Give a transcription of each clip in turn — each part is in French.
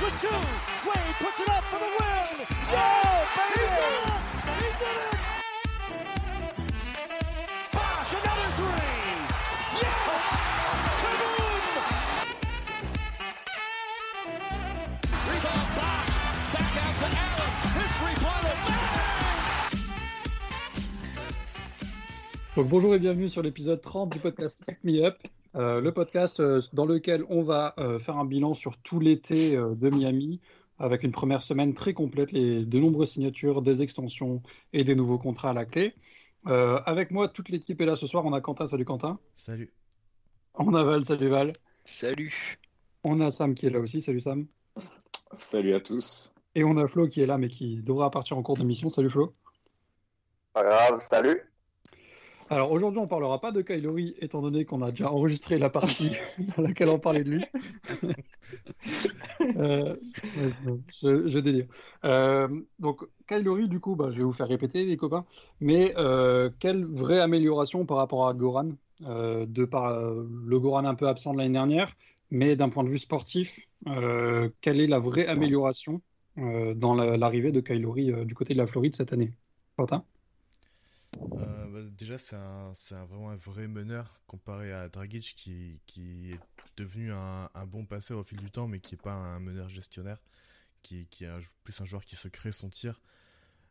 with two. Wade puts it up for the win. Yeah, baby! He did it! He did it! Bosh, another three. Yes! Kaboom! Rebound box. Back out to Allen. His. Bang! Donc bonjour et bienvenue sur l'épisode 30 du podcast Tech Me Up, euh, le podcast euh, dans lequel on va euh, faire un bilan sur tout l'été de Miami avec une première semaine très complète, les, de nombreuses signatures, des extensions et des nouveaux contrats à la clé. Euh, avec moi, toute l'équipe est là ce soir. On a Quentin, salut Quentin. Salut. On a Val, salut Val. Salut. On a Sam qui est là aussi, salut Sam. Salut à tous. Et on a Flo qui est là mais qui devra partir en cours d'émission, salut Flo. Pas grave, salut. Alors aujourd'hui, on parlera pas de Kylori, étant donné qu'on a déjà enregistré la partie dans laquelle on parlait de lui. Euh, je, je délire. Euh, donc Kylori, du coup, bah, je vais vous faire répéter, les copains. Mais euh, quelle vraie amélioration par rapport à Goran, de par le Goran un peu absent de l'année dernière, mais d'un point de vue sportif, quelle est la vraie amélioration dans la- l'arrivée de Kylori du côté de la Floride cette année? Quentin? Euh, bah, déjà, c'est un, vraiment un vrai meneur comparé à Dragic qui, qui est devenu un, bon passeur au fil du temps, mais qui n'est pas un meneur gestionnaire, qui, qui est plus un joueur qui se crée son tir.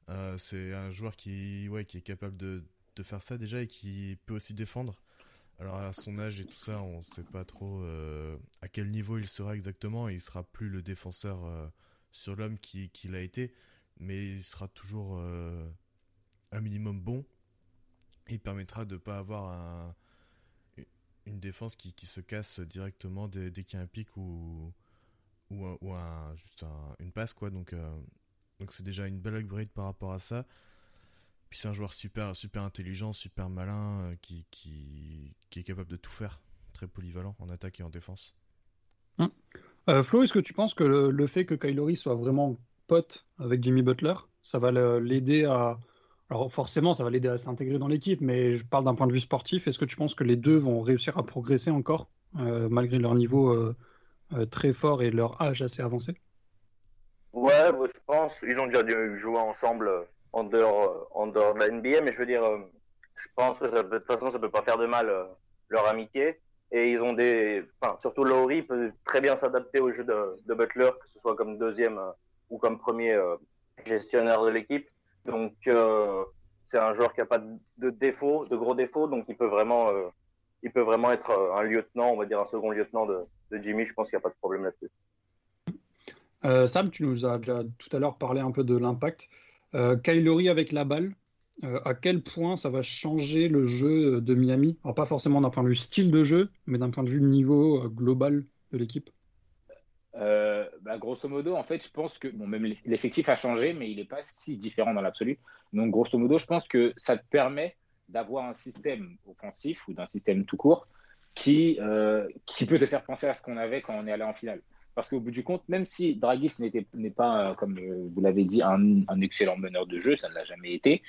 Euh, c'est un joueur qui, qui est capable de, faire ça déjà et qui peut aussi défendre. Alors à son âge et tout ça, on ne sait pas trop euh, à quel niveau il sera exactement. Il sera plus le défenseur sur l'homme qui- qu'il a été, mais il sera toujours un minimum bon. Il permettra de pas avoir un- une défense qui, qui se casse directement dès, dès qu'il y a un pic ou, ou, un, juste un- une passe quoi. Donc euh, donc c'est déjà une belle upgrade par rapport à ça. Puis c'est un joueur super super intelligent, super malin, euh, qui, qui, qui est capable de tout faire, très polyvalent en attaque et en défense. Euh, Flo, est-ce que tu penses que le, le fait que Kylori soit vraiment pote avec Jimmy Butler, ça va l'aider à... Alors forcément, ça va l'aider à s'intégrer dans l'équipe, mais je parle d'un point de vue sportif. Est-ce que tu penses que les deux vont réussir à progresser encore, euh, malgré leur niveau euh, euh, très fort et leur âge assez avancé? Ouais, je pense, ils ont déjà dû jouer ensemble en dehors, de la NBA, mais je veux dire, je pense que de toute façon, ça peut pas faire de mal leur amitié. Et ils ont des, enfin, surtout Laurie peut très bien s'adapter au jeu de, Butler, que ce soit comme deuxième ou comme premier gestionnaire de l'équipe. Donc, euh, c'est un joueur qui a pas de, défauts, de gros défauts, donc il peut vraiment, euh, il peut vraiment être euh, un lieutenant, on va dire un second lieutenant de, Jimmy. Je pense qu'il n'y a pas de problème là-dessus. Sam, tu nous as déjà tout à l'heure parlé un peu de l'impact. Euh, Kylori avec la balle, à quel point ça va changer le jeu de Miami? Alors pas forcément d'un point de vue style de jeu, mais d'un point de vue niveau global de l'équipe. Euh, bah, grosso modo, en fait, je pense que bon, même l'effectif a changé, mais il n'est pas si différent dans l'absolu. Donc, grosso modo, je pense que ça te permet d'avoir un système offensif ou d'un système tout court qui, euh, qui peut te faire penser à ce qu'on avait quand on est allé en finale. Parce qu'au bout du compte, même si n'était n'est pas, euh, comme vous l'avez dit, un, excellent meneur de jeu, ça ne l'a jamais été,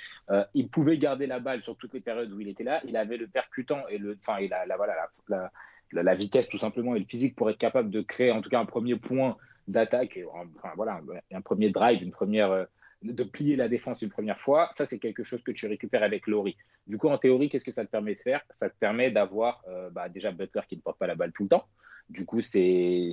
il pouvait garder la balle sur toutes les périodes où il était là. Il avait le percutant et le, enfin, il a la, voilà, la, la, vitesse tout simplement et le physique pour être capable de créer en tout cas un premier point d'attaque, enfin voilà, un premier drive, une première, euh, de plier la défense une première fois. Ça, c'est quelque chose que tu récupères avec Laurie. Du coup, en théorie, qu'est-ce que ça te permet de faire? Ça te permet d'avoir euh, bah, déjà Butler qui ne porte pas la balle tout le temps. Du coup, c'est,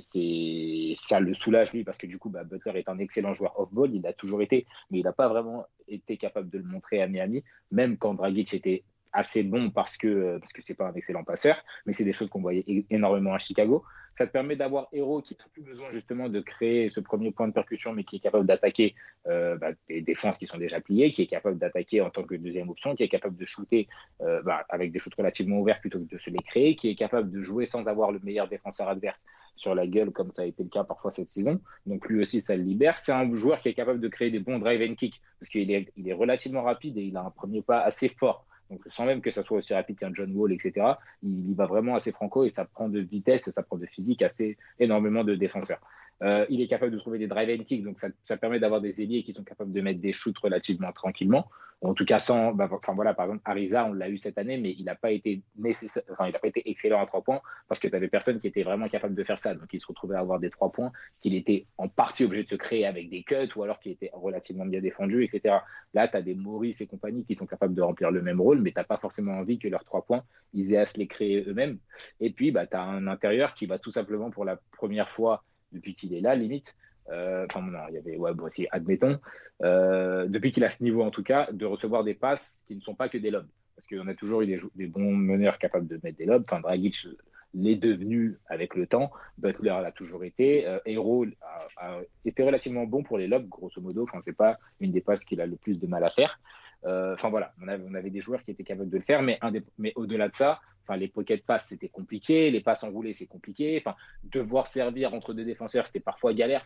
ça le soulage lui parce que du coup, bah, Butler est un excellent joueur off-ball. Il a toujours été, mais il n'a pas vraiment été capable de le montrer à Miami, même quand Dragic était assez bon parce que parce que c'est pas un excellent passeur, mais c'est des choses qu'on voyait énormément à Chicago. Ça te permet d'avoir Hero qui n'a plus besoin justement de créer ce premier point de percussion, mais qui est capable d'attaquer euh, bah, des défenses qui sont déjà pliées, qui est capable d'attaquer en tant que deuxième option, qui est capable de shooter euh, bah, avec des shoots relativement ouverts plutôt que de se les créer, qui est capable de jouer sans avoir le meilleur défenseur adverse sur la gueule, comme ça a été le cas parfois cette saison. Donc lui aussi, ça le libère. C'est un joueur qui est capable de créer des bons drive and kick, parce qu'il est, il est relativement rapide et il a un premier pas assez fort donc sans même que ça soit aussi rapide qu'un John Wall, etc., il y va vraiment assez franco et ça prend de vitesse ça prend de physique assez énormément de défenseurs. Euh, il est capable de trouver des drive and kick, donc ça, permet d'avoir des ailiers qui sont capables de mettre des shoots relativement tranquillement. En tout cas, sans, bah, enfin voilà, par exemple, Ariza, on l'a eu cette année, mais il n'a pas été nécessaire, enfin, il n'a pas été excellent à trois points parce que tu avais personne qui était vraiment capable de faire ça. Donc, il se retrouvait à avoir des trois points qu'il était en partie obligé de se créer avec des cuts ou alors qu'il était relativement bien défendu, etc. Là, tu as des Maurice et compagnie qui sont capables de remplir le même rôle, mais tu n'as pas forcément envie que leurs trois points, ils aient à se les créer eux-mêmes. Et puis, bah, tu as un intérieur qui va tout simplement pour la première fois depuis qu'il est là, limite, euh, enfin, non, il y avait, ouais, bon, si, admettons, euh, depuis qu'il a ce niveau en tout cas, de recevoir des passes qui ne sont pas que des lobes. Parce qu'on a toujours eu des, bons meneurs capables de mettre des lobes. Enfin, Dragic l'est devenu avec le temps. Butler l'a toujours été. Euh, Hero a, été relativement bon pour les lobes, grosso modo. Enfin, c'est pas une des passes qu'il a le plus de mal à faire. Enfin voilà, on avait, des joueurs qui étaient capables de le faire, mais au-delà de ça, Enfin, les pocket passes, c'était compliqué. Les passes enroulées, c'est compliqué. Enfin, devoir servir entre deux défenseurs, c'était parfois galère.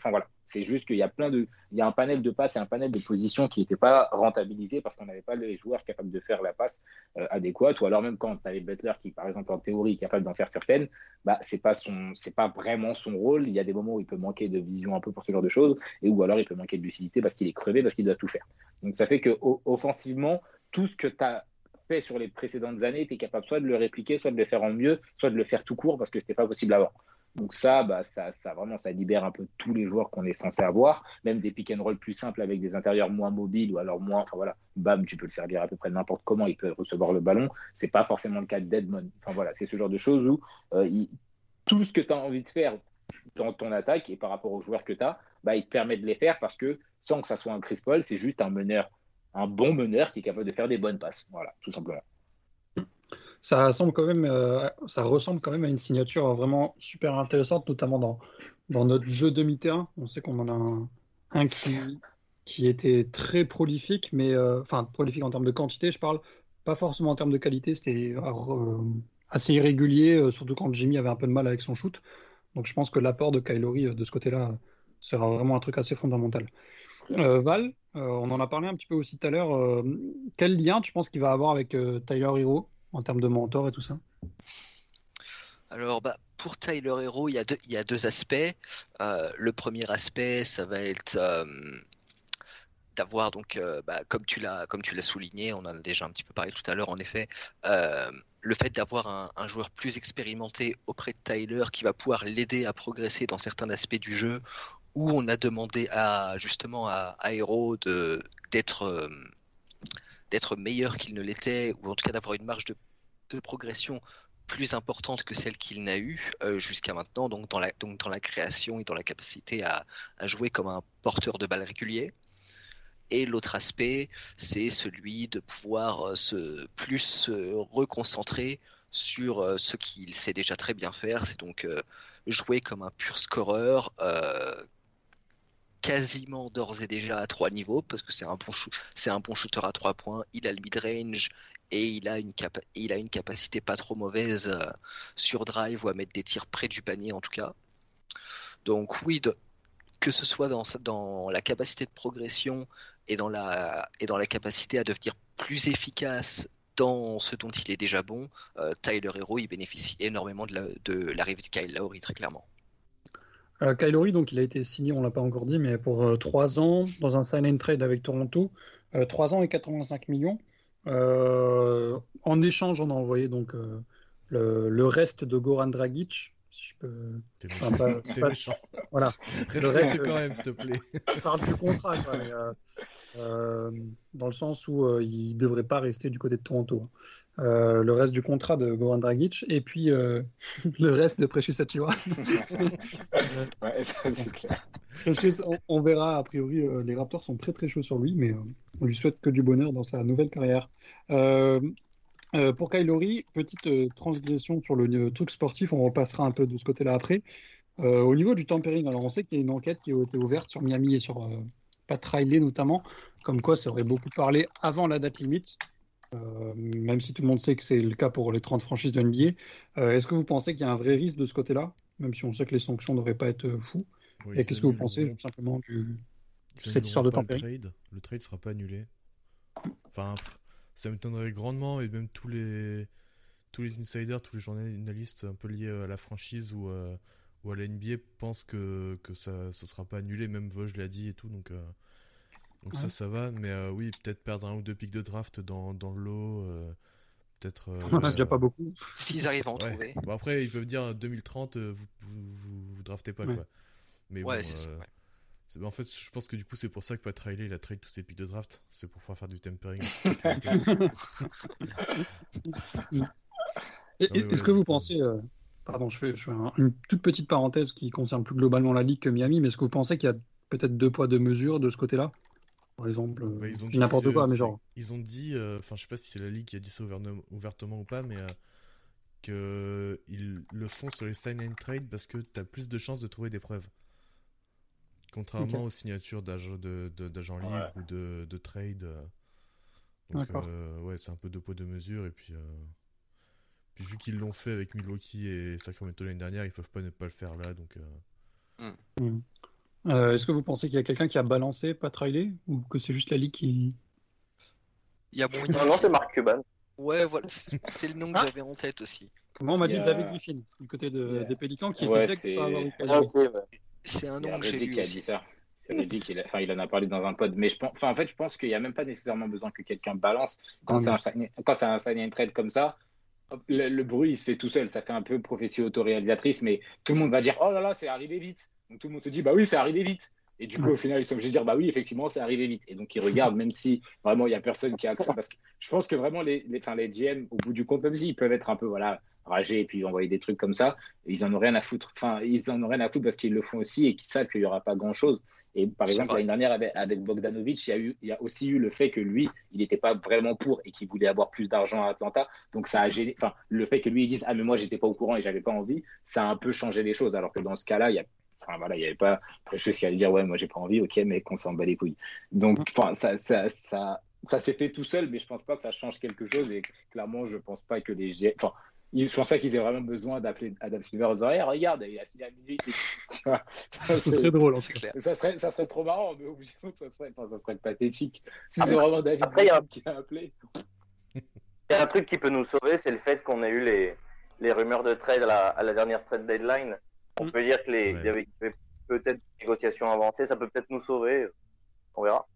C'est juste qu'il y a plein de, il y a un panel de passes et un panel de positions qui n'étaient pas rentabilisés parce qu'on n'avait pas les joueurs capables de faire la passe euh, adéquate. Ou alors, même quand tu avais Butler qui, par exemple, en théorie, est capable d'en faire certaines, bah, c'est pas son, c'est pas vraiment son rôle. Il y a des moments où il peut manquer de vision un peu pour ce genre de choses et ou alors il peut manquer de lucidité parce qu'il est crevé, parce qu'il doit tout faire. Donc, ça fait que, offensivement, tout ce que tu as sur les précédentes années, tu es capable soit de le répliquer, soit de le faire en mieux, soit de le faire tout court parce que c'était pas possible avant. Donc ça, bah, ça, ça vraiment, ça libère un peu tous les joueurs qu'on est censé avoir, même des pick and roll plus simples avec des intérieurs moins mobiles ou alors moins, enfin voilà, bam, tu peux le servir à peu près n'importe comment, il peut recevoir le ballon. C'est pas forcément le cas de Deadmon. Enfin voilà, c'est ce genre de choses où euh, tout ce que tu as envie de faire dans ton attaque et par rapport aux joueurs que tu as, bah, il te permet de les faire parce que sans que ça soit un Chris Paul, c'est juste un meneur un bon meneur qui est capable de faire des bonnes passes. Voilà, tout simplement. Ça ressemble quand même, euh, ça ressemble quand même à une signature vraiment super intéressante, notamment dans, dans notre jeu demi-terrain. On sait qu'on en a un, qui, qui, était très prolifique, mais euh, enfin prolifique en termes de quantité, je parle, pas forcément en termes de qualité. C'était euh, assez irrégulier, surtout quand Jimmy avait un peu de mal avec son shoot. Donc je pense que l'apport de Kylori de ce côté-là sera vraiment un truc assez fondamental. Val, on en a parlé un petit peu aussi tout à l'heure. Euh, quel lien tu penses qu'il va avoir avec Tyler Hero en termes de mentor et tout ça? Alors, bah, pour Tyler Hero, il y, a deux, aspects. le premier aspect, ça va être d'avoir donc, bah, comme tu l'as comme tu l'as souligné, on en a déjà un petit peu parlé tout à l'heure, en effet, le fait d'avoir un, joueur plus expérimenté auprès de Tyler qui va pouvoir l'aider à progresser dans certains aspects du jeu où on a demandé à justement à, Hero d'être euh, d'être meilleur qu'il ne l'était, ou en tout cas d'avoir une marge de, de, progression plus importante que celle qu'il n'a eue euh, jusqu'à maintenant, donc dans, la, donc dans la création et dans la capacité à, à jouer comme un porteur de balles régulier. Et l'autre aspect, c'est celui de pouvoir euh, se plus se reconcentrer sur ce qu'il sait déjà très bien faire, c'est donc jouer comme un pur scoreur, quasiment d'ores et déjà à trois niveaux, parce que c'est un, bon shooter à trois points, il a le mid-range et il a, une capacité pas trop mauvaise euh, sur drive ou à mettre des tirs près du panier en tout cas. Donc oui, que ce soit dans, la capacité de progression et dans la, capacité à devenir plus efficace dans ce dont il est déjà bon, euh, Tyler Hero il bénéficie énormément de l'arrivée la, de, de Kyle Lowry très clairement. Euh, donc, il a été signé, on l'a pas encore dit, mais pour euh, 3 ans dans un sign and trade avec Toronto, euh, 3 ans et 85 millions. Euh, en échange, on a envoyé donc le, le, reste de Goran Dragic. Si je peux. T'es méchant. Enfin, pas, pas... méchant. Voilà. Le reste quand même, s'il te plaît. Je parle du contrat, quoi, mais, euh, dans le sens où euh, il ne devrait pas rester du côté de Toronto. Euh, le reste du contrat de Goran Dragic et puis le reste de Precious Achiuwa. ouais, c'est clair. Precious, on, on, verra, a priori, les Raptors sont très très chauds sur lui, mais on lui souhaite que du bonheur dans sa nouvelle carrière. pour Kylori, petite transgression sur le truc sportif, on repassera un peu de ce côté-là après. au niveau du tampering, alors on sait qu'il y a une enquête qui a été ouverte sur Miami et sur Pat Riley notamment, comme quoi ça aurait beaucoup parlé avant la date limite, euh, même si tout le monde sait que c'est le cas pour les 30 franchises de NBA. Euh, Est-ce que vous pensez qu'il y a un vrai risque de ce côté-là, même si on sait que les sanctions ne devraient pas être fous oui, Et qu'est-ce que vous pensez tout simplement du, cette histoire de température le trade. le trade sera pas annulé. Enfin, ça m'étonnerait grandement, et même tous les, tous les insiders, tous les journalistes un peu liés à la franchise ou, ou à la NBA pense que, que ça ne sera pas annulé, même Vosge l'a dit et tout, donc, euh, donc ça, Ouais. ça va. Mais euh, oui, peut-être perdre un ou deux pics de draft dans, dans le lot, euh, peut-être. euh, On en a déjà pas beaucoup. S'ils arrivent à en Ouais. trouver. Bon, après, ils peuvent dire 2030, euh, vous, vous, vous, vous draftez pas, Ouais. quoi. Mais Ouais, bon, c'est ça. ouais. c'est- en fait, je pense que du coup, c'est pour ça que Pat Riley, il a trade tous ses pics de draft. C'est pour pouvoir faire du tempering. Est-ce que vous pensez, euh, pardon, je fais, je fais un- une toute petite parenthèse qui concerne plus globalement la ligue que Miami, mais est-ce que vous pensez qu'il y a peut-être deux poids deux mesures de ce côté-là? Par exemple, euh, Bah, ils ont je dis dit, n'importe quoi, mais c'est- genre. Ils ont dit, euh, enfin, je sais pas si c'est la ligue qui a dit ça ouvertement, ou pas, mais euh, que ils le font sur les sign and trade parce que t'as plus de chances de trouver des preuves. Contrairement aux signatures d'ag- de- de- d'agents libres ou de, de trade. euh. Donc, D'accord. euh, ouais, c'est un peu deux poids deux mesures. Et puis, euh, puis vu qu'ils l'ont fait avec Milwaukee et Sacramento l'année dernière, ils peuvent pas ne pas le faire là. Donc, euh, Hmm. Euh, est-ce que vous pensez qu'il y a quelqu'un qui a balancé Pat Riley ou que c'est juste la ligue qui. Il y a moyen. Non, non, c'est Mark Cuban. Ouais, voilà, c'est c'est le nom que Ah. j'avais en tête aussi. Comment on m'a dit a- David Griffin du côté de- des Pélicans qui Ouais, était c'est- pas un nom que j'ai lu qui a dit aussi. ça. C'est Reddick, il, a- enfin, il en a parlé dans un pod. Mais je pense, enfin, en fait, je pense qu'il n'y a même pas nécessairement besoin que quelqu'un balance. Quand c'est un, sign- quand c'est un sign and trade comme ça, le, le bruit, il se fait tout seul. Ça fait un peu prophétie autoréalisatrice, mais tout le monde va dire Oh là là, c'est arrivé vite. Donc tout le monde se dit Bah oui, c'est arrivé vite. Et du coup, au final, ils sont obligés de dire Bah oui, effectivement, c'est arrivé vite. Et donc, ils regardent, même si vraiment, il n'y a personne qui a accès. Parce que je pense que vraiment, les, les, les GM, au bout du compte, même s'ils peuvent être un peu voilà, ragés et puis envoyer des trucs comme ça, ils en ont rien à foutre. Enfin, ils en ont rien à foutre parce qu'ils le font aussi et qu'ils savent qu'il n'y aura pas grand-chose. Et par exemple, l'année dernière, avec, avec Bogdanovic, il y, a eu, il y a aussi eu le fait que lui, il n'était pas vraiment pour et qu'il voulait avoir plus d'argent à Atlanta. Donc, ça a gêné. Enfin, le fait que lui, il dise Ah, mais moi, j'étais pas au courant et j'avais pas envie, ça a un peu changé les choses. Alors que dans ce cas-là, il y a. Enfin, voilà, il n'y avait pas Precious qui allait dire Ouais, moi, j'ai pas envie, ok, mais qu'on s'en bat les couilles. Donc, enfin, ça, ça, ça, ça s'est fait tout seul, mais je pense pas que ça change quelque chose. Et clairement, je pense pas que les. Enfin, ils- je pense pas qu'ils aient vraiment besoin d'appeler Adam Silver en disant Hey, regarde, il a signé à vois Ce C'est- serait drôle C'est clair. ça serait, ça serait trop marrant, mais au bout du compte, ça serait, enfin, ça serait pathétique. Si c'est vraiment David après, il y a- Griffin qui a appelé. Il y a un truc qui peut nous sauver, c'est le fait qu'on ait eu les, les rumeurs de trade à la, à la dernière trade deadline. On Mm. peut dire que les, Ouais. il y avait, peut-être des négociations avancées, ça peut peut-être nous sauver. On verra.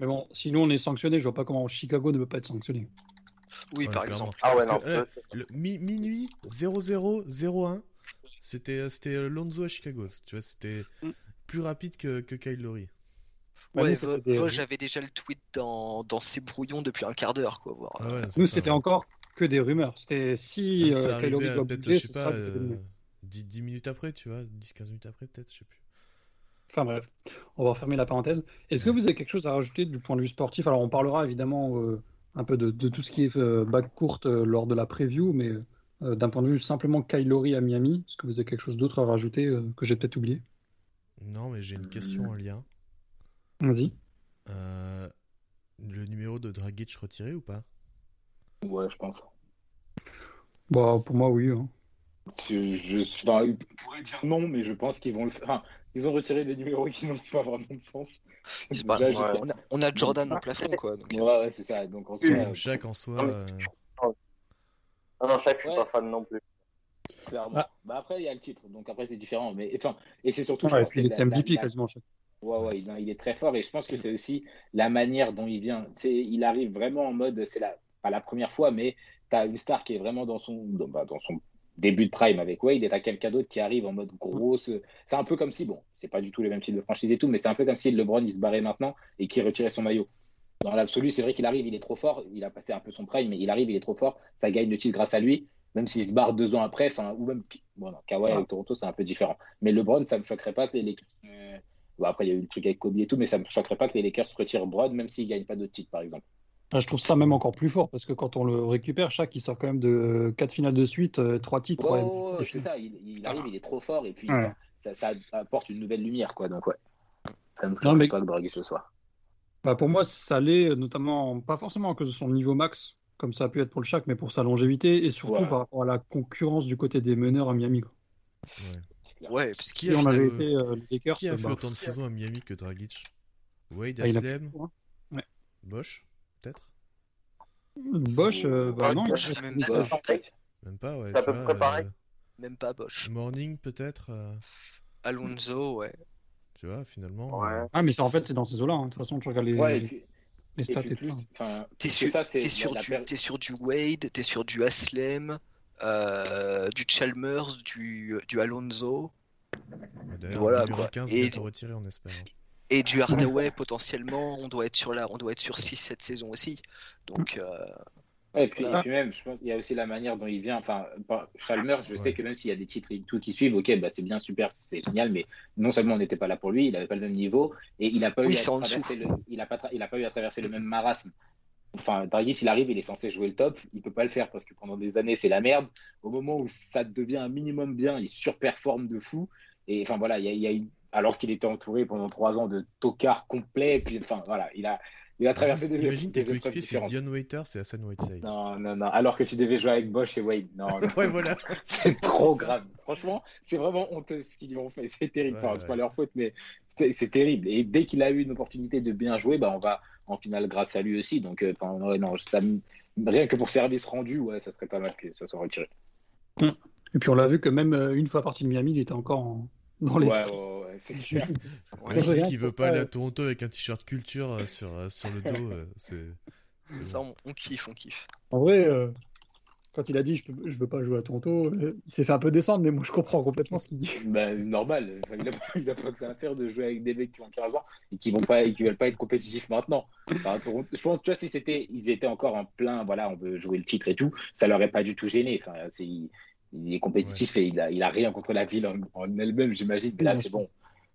Mais bon, si nous on est sanctionné, je vois pas comment Chicago ne peut pas être sanctionné. Oui, Ouais, par clairement. exemple. Ah ouais, Parce non. que, euh, le, mi- minuit 0001, c'était c'était euh, Lonzo à Chicago. Tu vois, c'était Mm. plus rapide que, que Kyle Lowry. Bah, nous, j'avais déjà le tweet dans, dans ses brouillons depuis un quart d'heure, quoi. Voir. Ah ouais, c'est Nous, c'était encore que des rumeurs. C'était si euh, Kyle Lowry doit bouger, je sais sera pas, le côté de euh, mieux. 10, 10 minutes après, tu vois, 10-15 minutes après, peut-être, je sais plus. Enfin bref, on va refermer la parenthèse. Est-ce que vous avez quelque chose à rajouter du point de vue sportif? Alors on parlera évidemment euh, un peu de, de tout ce qui est euh, back courte euh, lors de la preview, mais euh, d'un point de vue simplement Kyle Lowry à Miami, est-ce que vous avez quelque chose d'autre à rajouter euh, que j'ai peut-être oublié? Non, mais j'ai une question en lien. Vas-y. Euh, le numéro de Dragic retiré ou pas? Ouais, je pense. Bah pour moi oui. hein. Je, je, enfin, ils pourraient dire non, mais je pense qu'ils vont le faire. Enfin, ils ont retiré des numéros qui n'ont pas vraiment de sens. Pas- Déjà, je ouais. sais- on, a, on a Jordan au plafond, quoi. Donc, Ouais, ouais, c'est ça. Donc, en soi, Même euh, Shaq en soi. Euh, Non, non, chaque, je suis pas fan non plus. clairement. Ah. Bah, après, il y a le titre, donc après, c'est différent. Mais, enfin, et c'est surtout. je Ouais, et pense, puis il c'est était MVP la- quasiment chaque. Ouais, ouais, il, il est très fort et je pense que c'est aussi la manière dont il vient. Tu sais, il arrive vraiment en mode, c'est la, pas la première fois, mais tu as une star qui est vraiment dans son, dans, bah, dans son début de prime avec Wade et tu as quelqu'un d'autre qui arrive en mode grosse. C'est un peu comme si, bon, c'est pas du tout les mêmes types de franchise et tout, mais c'est un peu comme si LeBron il se barrait maintenant et qu'il retirait son maillot. Dans l'absolu, c'est vrai qu'il arrive, il est trop fort, il a passé un peu son prime, mais il arrive, il est trop fort, ça gagne le titre grâce à lui, même s'il se barre deux ans après, enfin, ou même, bon, non, Kawhi avec Toronto, c'est un peu différent. Mais LeBron, ça me choquerait pas que les Lakers. euh, Bon, après, il y a eu le truc avec Kobe et tout, mais ça me choquerait pas que les Lakers retirent Broad, même s'ils gagnent pas d'autres titres, par exemple. Ah, je trouve ça même encore plus fort parce que quand on le récupère, chaque il sort quand même de 4 finales de suite, 3 titres. Ouais, ouais, ouais, ouais, des c'est ça, il, il arrive, il est trop fort, et puis Ouais. ça, ça apporte une nouvelle lumière, quoi. Donc, ouais. Ça me choquerait mais- pas que Dragic ce soir. Bah, pour moi, ça l'est notamment, pas forcément à cause de son niveau max, comme ça a pu être pour le Shaq, mais pour sa longévité et surtout Ouais. par rapport à la concurrence du côté des meneurs à Miami. quoi. ouais. Ouais, parce Qui Si a on fait, avait euh, été euh, les Lakers, Qui a fait bah, autant de saisons à Miami que Dragic? Wade, bah, il a Aslem, fait hein. Bosch, peut-être Bosch, euh, bah non, Bosch, même pas. Même pas, ouais. C'est à tu peu vois, près pareil. euh, Même pas Bosch. Morning peut-être euh, Alonso, ouais. Tu vois, finalement. Ouais. euh, Ah, mais c'est en fait, c'est dans ces eaux-là. hein. De toute façon, tu regardes les, Ouais, et puis, les stats et, plus, tout. hein. T'es sur, ça, la- sur, la du, t'es sur du Wade, t'es sur du Aslem, euh, du Chalmers, du, du Alonso D'ailleurs, Voilà, quoi. 15 Et- retiré, on espère. Et du Hardaway potentiellement. On doit être sur la, on doit être sur 6-7 saisons aussi. Donc, euh, Ouais, et puis, Voilà. et puis même, je pense qu'il y a aussi la manière dont il vient. Enfin, Chalmers, je Ouais. sais que même s'il y a des titres et tout qui suivent, ok, bah, c'est bien, super, c'est génial, mais non seulement on n'était pas là pour lui, il n'avait pas le même niveau, et il n'a pas, Oui, eu à traverser le, il a pas, tra- il a pas eu à traverser le même marasme. Enfin, Dragic, il arrive, il est censé jouer le top, il peut pas le faire parce que pendant des années, c'est la merde. Au moment où ça devient un minimum bien, il surperforme de fou. Et enfin, voilà, il y y a une- alors qu'il était entouré pendant trois ans de tocards complets, puis enfin, voilà, il a, il a traversé des Imagine tes coéquipiers, c'est. Dion Waiters et Hassan Whiteside. Non, non, non. Alors que tu devais jouer avec Bosch et Wade. Non, non. ouais, voilà. c'est trop grave. Franchement, c'est vraiment honteux ce qu'ils lui ont fait. C'est terrible. Ouais, Enfin, c'est pas leur faute, mais c'est c'est terrible. Et dès qu'il a eu une opportunité de bien jouer, bah, on va en finale grâce à lui aussi. Donc, euh, enfin, ouais, non, ça rien que pour service rendu, ouais, ça serait pas mal que ça soit retiré. Et puis on l'a vu que même euh, une fois parti de Miami, il était encore en- dans les. Ouais, ouais, ouais, c'est clair. ouais, que veut pas ça, aller à. Toronto avec un t-shirt culture euh, sur, euh, sur le dos. euh, c'est. c'est ça, bon. on, on kiffe, on kiffe. En vrai, euh, quand il a dit je, peux- je veux pas jouer à Toronto, euh, il s'est fait un peu descendre, mais moi je comprends complètement ce qu'il dit. Bah, normal. Enfin, il, a, pas- il a pas que ça à faire de jouer avec des mecs qui ont 15 ans et qui vont pas et qui veulent pas être compétitifs maintenant. Enfin, pour- je pense, tu vois, si c'était, ils étaient encore en plein, voilà, on veut jouer le titre et tout, ça leur aurait pas du tout gêné. Enfin, c'est, il est compétitif et il a, il a rien contre la ville en, en elle-même, j'imagine. Mais là, c'est bon.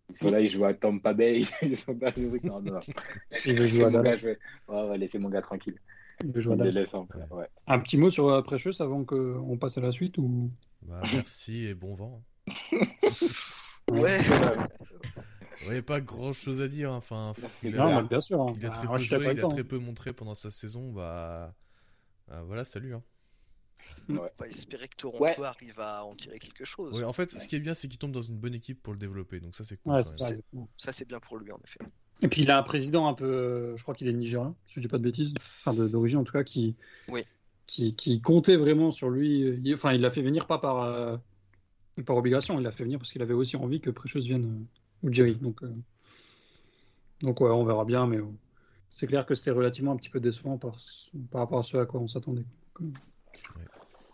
Ils sont là, ils jouent à Tampa Bay, ils sont pas non, non. Il Laissez jouer à mon gars jouer. Ouais, ouais, laissez mon gars tranquille. Il veut jouer à Il ouais. Un petit mot sur euh, Precious avant qu'on passe à la suite ou? Bah, merci et bon vent. Ouais, Ouais, pas grand chose à dire. hein. Enfin, il bien. a, Non, mais bien sûr. hein. il a Bah, très je joué, il a peu montré pendant sa saison. Bah, bah, voilà, salut. Hein. On va espérer que Toronto Ouais. arrive à en tirer quelque chose. Ouais, en fait, ce qui est bien, c'est qu'il tombe dans une bonne équipe pour le développer. Donc ça, c'est cool. Ouais, quand c'est même. ça, C'est- bien pour lui, en effet. Et puis il a un président un peu, euh, je crois qu'il est nigérien, si je dis pas de bêtises, enfin d'origine en tout cas, qui, Oui. qui, qui comptait vraiment sur lui. Il- enfin, il l'a fait venir pas par, euh, par obligation, il l'a fait venir parce qu'il avait aussi envie que Precious vienne euh, au Jerry. Donc, euh, donc ouais, on verra bien, mais euh, c'est clair que c'était relativement un petit peu décevant par, par rapport à ce à quoi on s'attendait. Donc, euh, Ouais.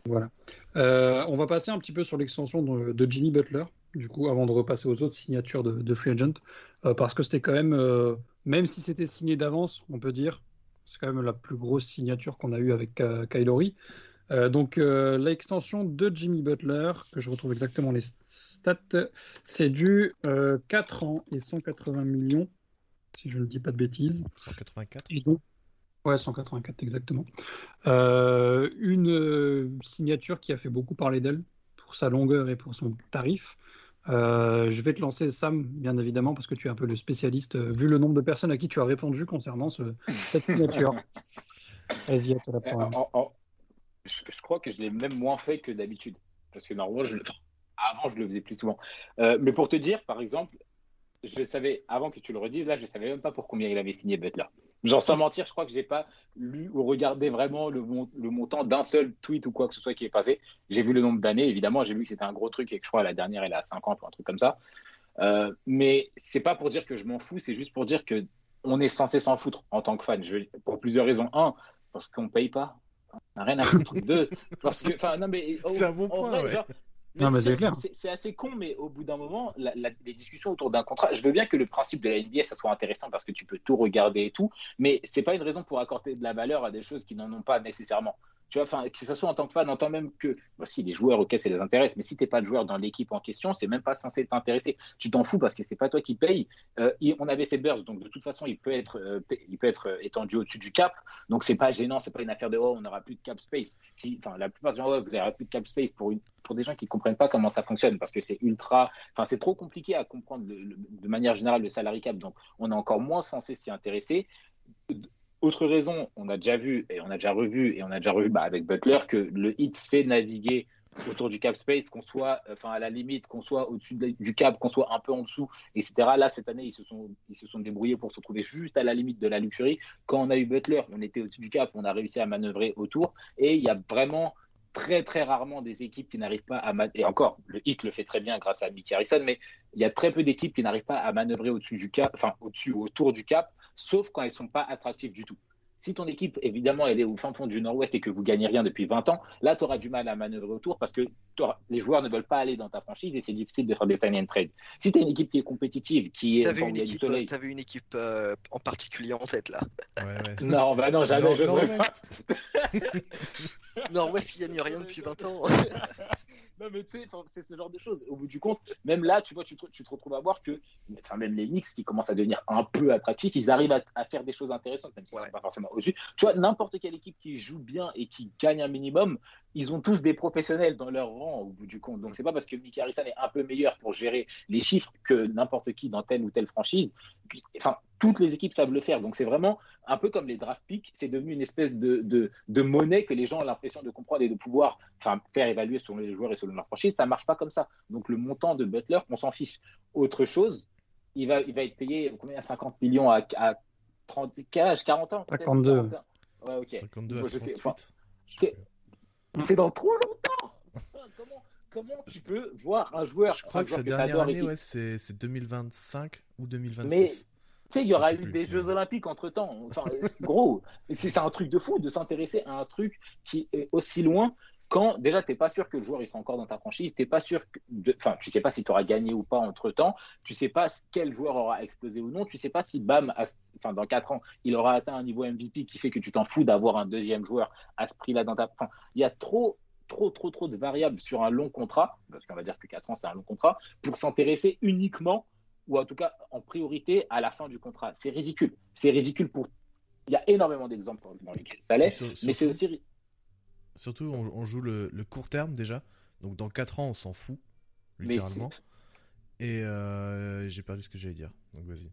Voilà. Euh, on va passer un petit peu sur l'extension de, de Jimmy Butler, du coup, avant de repasser aux autres signatures de, de free agent, euh, parce que c'était quand même, euh, même si c'était signé d'avance, on peut dire, c'est quand même la plus grosse signature qu'on a eue avec. Euh, donc l'extension de Jimmy Butler, que je retrouve exactement les stats, c'est du euh, 4 ans et 180 millions, si je ne dis pas de bêtises. 184. Et donc, ouais, 184 exactement. Euh, une euh, signature qui a fait beaucoup parler d'elle pour sa longueur et pour son tarif. Euh, je vais te lancer Sam, bien évidemment, parce que tu es un peu le spécialiste, vu le nombre de personnes à qui tu as répondu concernant ce- cette signature. Vas-y, à toi la parole. en- en- je, je crois que je l'ai même moins fait que d'habitude. Parce que normalement, je, avant, je le faisais plus souvent. Euh, mais pour te dire, par exemple, je savais, avant que tu le redises, là, je savais même pas pour combien il avait signé Butler. Genre, sans mentir, je crois que j'ai pas lu ou regardé vraiment le, mon- le montant d'un seul tweet ou quoi que ce soit qui est passé. J'ai vu le nombre d'années, évidemment, j'ai vu que c'était un gros truc et que je crois la dernière, elle est à 50 ou un truc comme ça. Euh, mais c'est pas pour dire que je m'en fous, c'est juste pour dire que on est censé s'en foutre en tant que fan. Je pour plusieurs raisons. Un, parce qu'on paye pas. On n'a rien à foutre. Deux, parce que, enfin, non, mais. oh, C'est un bon point, vrai, ouais. genre, Non, mais c'est clair. c'est- C'est assez con, mais au bout d'un moment, la- la- les discussions autour d'un contrat, je veux bien que le principe de la NBA, ça soit intéressant parce que tu peux tout regarder et tout, mais c'est pas une raison pour accorder de la valeur à des choses qui n'en ont pas nécessairement. Tu vois, que ce soit en tant que fan, en tant même que, bah, si les joueurs, ok, ça les intéresse, mais si t'es pas de joueur dans l'équipe en question, c'est même pas censé t'intéresser. Tu t'en fous parce que c'est pas toi qui paye. Euh, on avait ces bursts, donc de toute façon, il peut être, euh, il peut être euh, étendu au-dessus du cap, donc c'est pas gênant, c'est pas une affaire de oh, on n'aura plus de cap space. Enfin, la plupart des gens, ouais, vous n'aurez plus de cap space pour pour des gens qui comprennent pas comment ça fonctionne parce que c'est ultra, enfin, c'est trop compliqué à comprendre de manière générale le salary cap, donc on est encore moins censé s'y intéresser. Autre raison, on a déjà vu et on a déjà revu et on a déjà revu bah, avec Butler que le hit sait naviguer autour du cap space, qu'on soit, enfin à la limite, qu'on soit au-dessus de- du cap, qu'on soit un peu en dessous, etc. Là cette année ils se sont ils se sont débrouillés pour se trouver juste à la limite de la luxury. Quand on a eu Butler, on était au-dessus du cap, on a réussi à manœuvrer autour et il y a vraiment très très rarement des équipes qui n'arrivent pas à et encore le Heat le fait très bien grâce à Mickey Harrison, mais il y a très peu d'équipes qui n'arrivent pas à manœuvrer au-dessus du cap, enfin au-dessus ou autour du cap, sauf quand elles sont pas attractives du tout. Si ton équipe, évidemment, elle est au fin fond du Nord-Ouest et que vous gagnez rien depuis 20 ans, là, tu auras du mal à manœuvrer autour parce que les joueurs ne veulent pas aller dans ta franchise et c'est difficile de faire des sign and trade. Si tu as une équipe qui est compétitive, qui est. Équipe, avais une équipe euh, en particulier en tête, là. Ouais, ouais. Non, bah non, jamais, je ne Nord-Ouest qui gagne rien depuis 20 ans. non, mais tu sais, c'est ce genre de choses. Au bout du compte, même là, tu vois, tu te, tu te retrouves à voir que, enfin, même les Knicks qui commencent à devenir un peu attractifs, ils arrivent à, à faire des choses intéressantes, même si ouais. pas forcément au-dessus. Tu vois, n'importe quelle équipe qui joue bien et qui gagne un minimum, ils ont tous des professionnels dans leur rang au bout du compte. Donc, c'est pas parce que Mickey Harrison est un peu meilleur pour gérer les chiffres que n'importe qui dans telle ou telle franchise. Enfin, toutes les équipes savent le faire. Donc, c'est vraiment un peu comme les draft picks. C'est devenu une espèce de, de, de, monnaie que les gens ont l'impression de comprendre et de pouvoir enfin, faire évaluer selon les joueurs et selon leur franchise. Ça marche pas comme ça. Donc, le montant de Butler, on s'en fiche. Autre chose, il va, il va être payé combien 50 millions à, à 30, 40 ans 52. Ouais, ok. 52 à 38. Enfin, c'est dans trop longtemps. comment, comment tu peux voir un joueur Je crois que sa dernière année, ouais, c'est 2025 ou 2026. Mais tu sais, il y aura eu plus, des Jeux Olympiques entre temps. Enfin, gros, c'est un truc de fou de s'intéresser à un truc qui est aussi loin quand déjà tu n'es pas sûr que le joueur il sera encore dans ta franchise, t'es pas sûr, de... enfin tu sais pas si tu auras gagné ou pas entre temps, tu sais pas quel joueur aura explosé ou non, tu sais pas si Bam, a... enfin dans 4 ans, il aura atteint un niveau MVP qui fait que tu t'en fous d'avoir un deuxième joueur à ce prix-là dans ta, enfin il y a trop trop trop trop de variables sur un long contrat, parce qu'on va dire que 4 ans c'est un long contrat, pour s'intéresser uniquement ou en tout cas en priorité à la fin du contrat. C'est ridicule, c'est ridicule pour il y a énormément d'exemples dans lesquels ça l'est, mais c'est aussi Surtout, on, on joue le, le, court terme déjà. Donc dans 4 ans, on s'en fout, littéralement. Et euh, j'ai perdu ce que j'allais dire. Donc vas-y.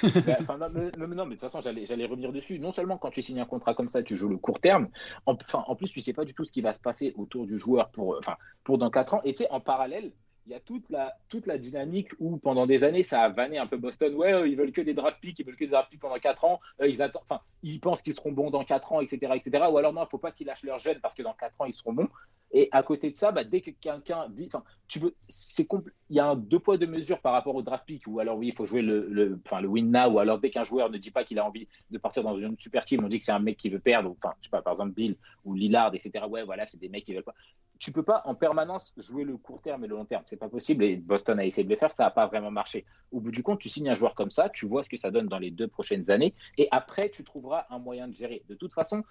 bah, non, mais, non, mais de toute façon, j'allais revenir dessus. Non seulement quand tu signes un contrat comme ça, tu joues le court terme, en, en plus, tu sais pas du tout ce qui va se passer autour du joueur pour, enfin, pour dans 4 ans. Et tu sais, en parallèle, il y a toute la, toute la dynamique où pendant des années, ça a vanné un peu Boston. Ouais, euh, ils veulent que des draft picks, ils veulent que des draft picks pendant 4 ans. Euh, ils, attendent, ils pensent qu'ils seront bons dans 4 ans, etc. etc. Ou alors, non, il ne faut pas qu'ils lâchent leurs jeunes parce que dans 4 ans, ils seront bons. Et à côté de ça, bah, dès que quelqu'un enfin, tu veux, c'est il y a un deux poids deux mesures par rapport au draft pick. Ou alors oui, il faut jouer le, le, le win now. Ou alors dès qu'un joueur ne dit pas qu'il a envie de partir dans une super team, on dit que c'est un mec qui veut perdre. Enfin, je sais pas, par exemple Bill ou Lillard, etc. Ouais, voilà, c'est des mecs qui veulent pas. Tu peux pas en permanence jouer le court terme et le long terme. C'est pas possible. Et Boston a essayé de le faire, ça n'a pas vraiment marché. Au bout du compte, tu signes un joueur comme ça, tu vois ce que ça donne dans les deux prochaines années, et après, tu trouveras un moyen de gérer. De toute façon,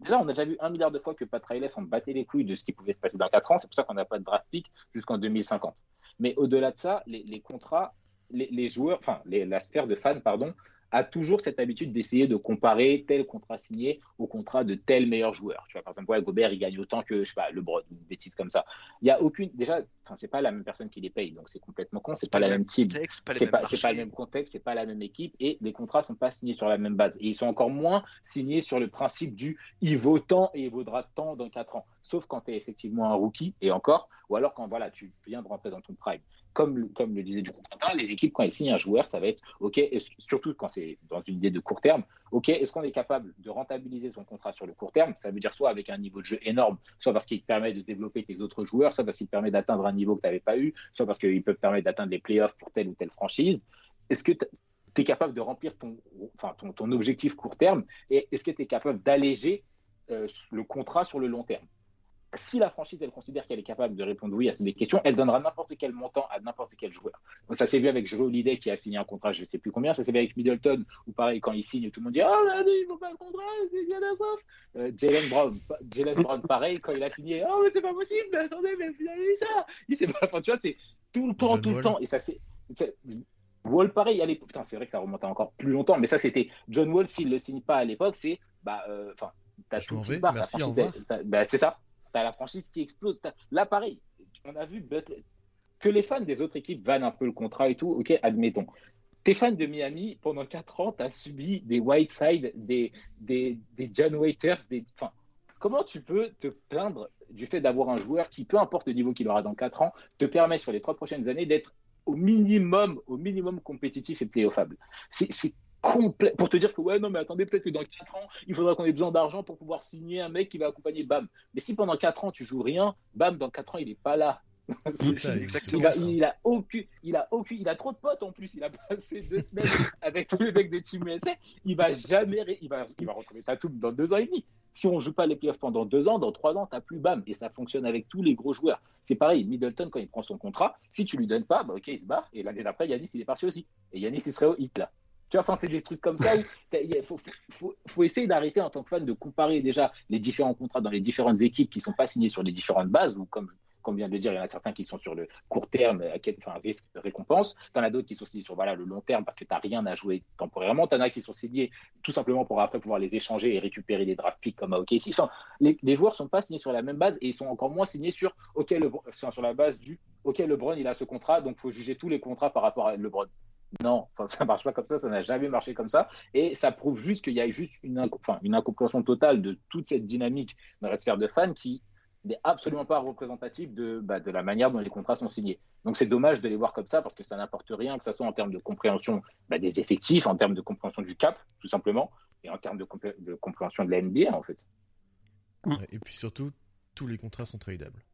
déjà, on a déjà vu un milliard de fois que Pat Riley s'en battait les couilles de ce qui pouvait se passer dans 4 ans. C'est pour ça qu'on n'a pas de draft pick jusqu'en 2050. Mais au-delà de ça, les, contrats, les, joueurs, enfin, la sphère de fans, pardon, a toujours cette habitude d'essayer de comparer tel contrat signé au contrat de tel meilleur joueur. Tu vois, par exemple, ouais, Gobert, il gagne autant que, je sais pas, LeBron, une bêtise comme ça. Il y a aucune, déjà, enfin, c'est pas la même personne qui les paye, donc c'est complètement con, c'est pas, pas la même type, c'est pas, pas le même contexte, c'est pas la même équipe, et les contrats sont pas signés sur la même base. Et ils sont encore moins signés sur le principe du il vaut tant et il vaudra tant dans 4 ans. Sauf quand tu es effectivement un rookie, et encore, ou alors quand voilà, tu viens de rentrer dans ton prime. Comme, comme le disait du Quentin, les équipes, quand elles signent un joueur, ça va être OK, surtout quand c'est dans une idée de court terme, OK, est-ce qu'on est capable de rentabiliser son contrat sur le court terme? Ça veut dire soit avec un niveau de jeu énorme, soit parce qu'il te permet de développer tes autres joueurs, soit parce qu'il te permet d'atteindre un niveau que tu n'avais pas eu, soit parce qu'il peut te permettre d'atteindre les playoffs pour telle ou telle franchise. Est-ce que tu es capable de remplir ton, enfin, ton objectif court terme et est-ce que tu es capable d'alléger euh, le contrat sur le long terme? Si la franchise elle considère qu'elle est capable de répondre oui à ces questions, elle donnera n'importe quel montant à n'importe quel joueur. Donc, ça s'est vu avec Jrue Holiday qui a signé un contrat, je ne sais plus combien, ça s'est vu avec Middleton, où pareil, quand il signe, tout le monde dit Ah, oh, mais il ne faut pas ce contrat, c'est bien la euh, Jalen Brown, Jalen Brown, pareil, quand il a signé Oh, mais c'est pas possible, mais attendez, mais il a eu ça. Il sait pas, enfin, tu vois, c'est tout le temps, John tout Wall. le temps. Et ça, c'est. Wall, pareil, allez, putain, c'est vrai que ça remonte à encore plus longtemps, mais ça, c'était John Wall, s'il ne le signe pas à l'époque, c'est, bah, enfin, euh, t'as tout qui part. Bah, c'est ça T'as la franchise qui explose. Là, pareil, on a vu que les fans des autres équipes vannent un peu le contrat et tout. Ok, admettons. T'es fan de Miami, pendant 4 ans, tu as subi des Whiteside, des, des, John Waiters. Enfin, comment tu peux te plaindre du fait d'avoir un joueur qui, peu importe le niveau qu'il aura dans 4 ans, te permet sur les 3 prochaines années d'être au minimum, au minimum compétitif et playoffable C'est complet pour te dire que ouais non mais attendez peut-être que dans 4 ans il faudra qu'on ait besoin d'argent pour pouvoir signer un mec qui va accompagner Bam. Mais si pendant 4 ans tu joues rien Bam dans 4 ans il est pas là. Ça, il- exactement il a, il a aucune il a aucune il a trop de potes en plus. Il a passé deux semaines avec tous les mecs des teams USA. Il va jamais il va il va retrouver toupe dans deux ans et demi. Si on joue pas les playoffs pendant deux ans dans trois ans t'as plus Bam. Et ça fonctionne avec tous les gros joueurs. C'est pareil Middleton quand il prend son contrat si tu lui donnes pas bah ok il se barre. Et l'année d'après Yanis il est parti aussi. Et Yanis il serait au hit là tu vois, enfin, c'est des trucs comme ça. Il faut, essayer d'arrêter en tant que fan de comparer déjà les différents contrats dans les différentes équipes qui sont pas signés sur les différentes bases, ou comme, comme vient de dire, il y en a certains qui sont sur le court terme, à quel- enfin, risque de récompense. T'en as d'autres qui sont signés sur voilà, le long terme parce que t'as rien à jouer temporairement. T'en as qui sont signés tout simplement pour après pouvoir les échanger et récupérer des draft picks comme à OKC. Enfin, les, les joueurs sont pas signés sur la même base et ils sont encore moins signés sur, OK, sur la base du, OK, LeBron, il a ce contrat, donc faut juger tous les contrats par rapport à LeBron. Non, ça marche pas comme ça, ça n'a jamais marché comme ça. Et ça prouve juste qu'il y a juste une, une incompréhension totale de toute cette dynamique dans la sphère de fans qui n'est absolument pas représentative de, bah, de la manière dont les contrats sont signés. Donc c'est dommage de les voir comme ça parce que ça n'apporte rien, que ce soit en termes de compréhension bah, des effectifs, en termes de compréhension du cap, tout simplement, et en termes de, compré- de compréhension de la NBA, en fait. Et puis surtout, tous les contrats sont tradables.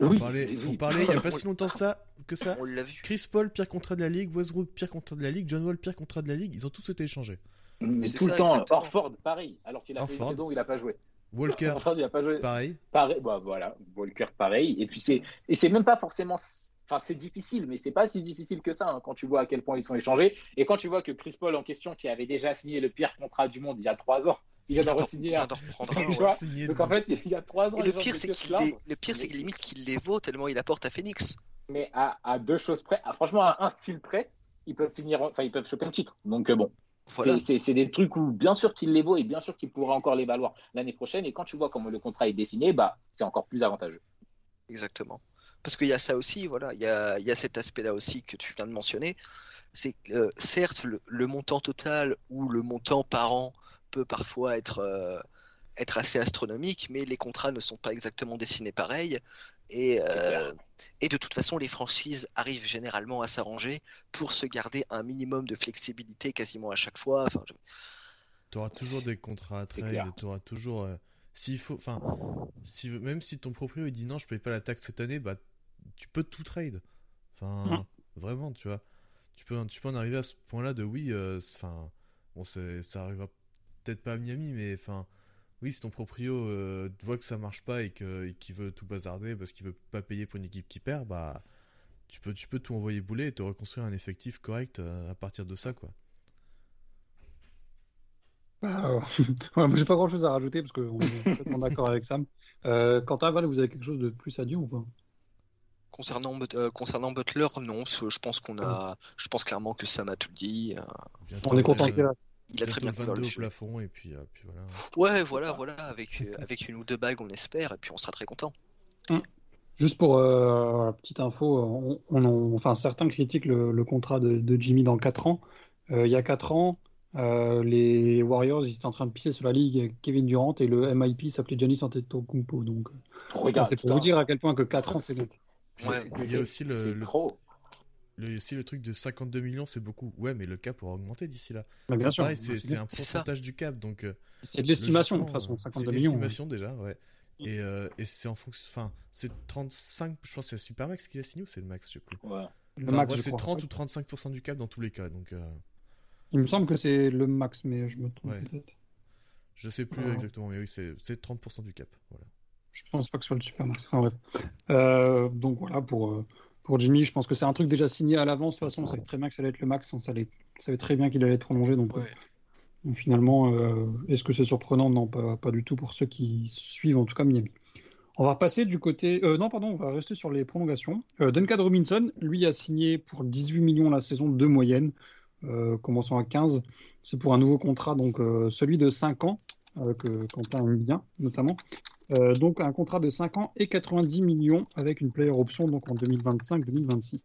Oui, on parlait, oui. on parlait il y a pas si longtemps ça, que ça. On vu. Chris Paul, pire contrat de la ligue. Westbrook, pire contrat de la ligue. John Wall, pire contrat de la ligue. Ils ont tous été échangés. Tout le temps, exactement. Orford, pareil, alors qu'il a fait une Orford. saison où il n'a pas joué. Walker, il a pas joué. pareil. Pareil, bah voilà, Walker pareil. Et puis c'est et c'est même pas forcément, enfin c'est difficile, mais c'est pas si difficile que ça hein, quand tu vois à quel point ils sont échangés et quand tu vois que Chris Paul en question, qui avait déjà signé le pire contrat du monde il y a trois ans, il vient d'en re-signer un. Donc le- en fait, il y a trois ans, Et les le pire, c'est qu'il les... le pire, c'est que limite qu'il les vaut tellement il apporte à Phoenix. mais à, à deux choses près, à- franchement à un style près, ils peuvent finir, enfin ils peuvent choper un titre. Donc euh, bon, Voilà. C'est- des trucs où bien sûr qu'il les vaut et bien sûr qu'il pourra encore les valoir l'année prochaine. Et quand tu vois comment le contrat est dessiné, bah c'est encore plus avantageux. Exactement. Parce qu'il y a ça aussi, voilà, il y a, y a cet aspect-là aussi que tu viens de mentionner. C'est euh, certes, le, le montant total ou le montant par an peut parfois être, euh, être assez astronomique, mais les contrats ne sont pas exactement dessinés pareil. Et, euh, et de toute façon, les franchises arrivent généralement à s'arranger pour se garder un minimum de flexibilité quasiment à chaque fois. Enfin, je- Tu auras toujours des contrats à trade, tu auras toujours. euh, s'il faut, enfin, si, même si ton proprio il dit non, je paye pas la taxe cette année, bah, tu peux tout trade. Enfin, Mhm. vraiment, tu vois. Tu peux, tu peux en arriver à ce point-là de oui, euh, enfin, bon, c'est- ça arrivera peut-être pas à Miami, mais enfin, oui, si ton proprio euh, voit que ça marche pas et qu'il veut tout bazarder parce qu'il veut pas payer pour une équipe qui perd, bah, tu peux, tu peux tout envoyer bouler et te reconstruire un effectif correct euh, à partir de ça, quoi. Bah, ouais, moi, j'ai pas grand chose à rajouter parce qu'on est complètement d'accord avec Sam. Euh, Quentin, Val, vous avez quelque chose de plus à dire ou pas? Concernant, But- euh, concernant Butler, non, je pense qu'on a, je pense clairement que Sam a tout dit. euh, Bientôt, On est content euh, Il a très bien couvert 22 le au sujet. plafond et puis, euh, puis voilà. Ouais, voilà, voilà, avec, euh, avec une ou deux bagues, on espère, et puis on sera très content. Juste pour euh, la petite info, on, on en- enfin, certains critiquent le, le contrat de, de Jimmy dans 4 ans. Euh, il y a 4 ans, euh, les Warriors ils étaient en train de pisser sur la ligue Kevin Durant et le MIP s'appelait Giannis Antetokounmpo. Donc, euh, Regarde, c'est pour vous dire à quel point que 4 ans c'est long. Ouais, il y a aussi le, c'est le, trop. Le- aussi le truc de 52 millions, c'est beaucoup. Ouais, mais le cap pourra augmenter d'ici là. Mais bien C'est sûr, c'est un pourcentage du cap, donc. euh, c'est de l'estimation de toute façon, euh, 52 c'est millions. l'estimation déjà, ouais. Et, euh, et c'est en fonction. Enfin, c'est 35. Je pense que c'est le Supermax qui a signé ou c'est le max, je sais plus. Ouais. Le Enfin, max, ouais, je c'est crois. 30 ou 35% du cap dans tous les cas, donc. euh, Il me semble que c'est le max, mais je me trompe Ouais. peut-être. je sais plus Ouais. exactement, mais oui, c'est c'est 30% du cap. Voilà. Je pense pas que ce soit le Supermax. Enfin bref. Euh, donc voilà, pour, euh, pour Jimmy, je pense que c'est un truc déjà signé à l'avance. De toute façon, on savait très bien que ça allait être le max. On savait, on savait très bien qu'il allait être prolongé. Donc, Ouais. euh, donc finalement, euh, est-ce que c'est surprenant? Non, pas, pas du tout pour ceux qui suivent en tout cas Miami. On va repasser du côté. euh, non, pardon, on va rester sur les prolongations. Euh, Duncan Robinson, lui, a signé pour 18 millions la saison de moyenne, commençant à 15. C'est pour un nouveau contrat, donc celui de 5 ans, que Quentin aime bien, notamment. Euh, donc un contrat de 5 ans et 90 millions avec une player option donc en 2025-2026.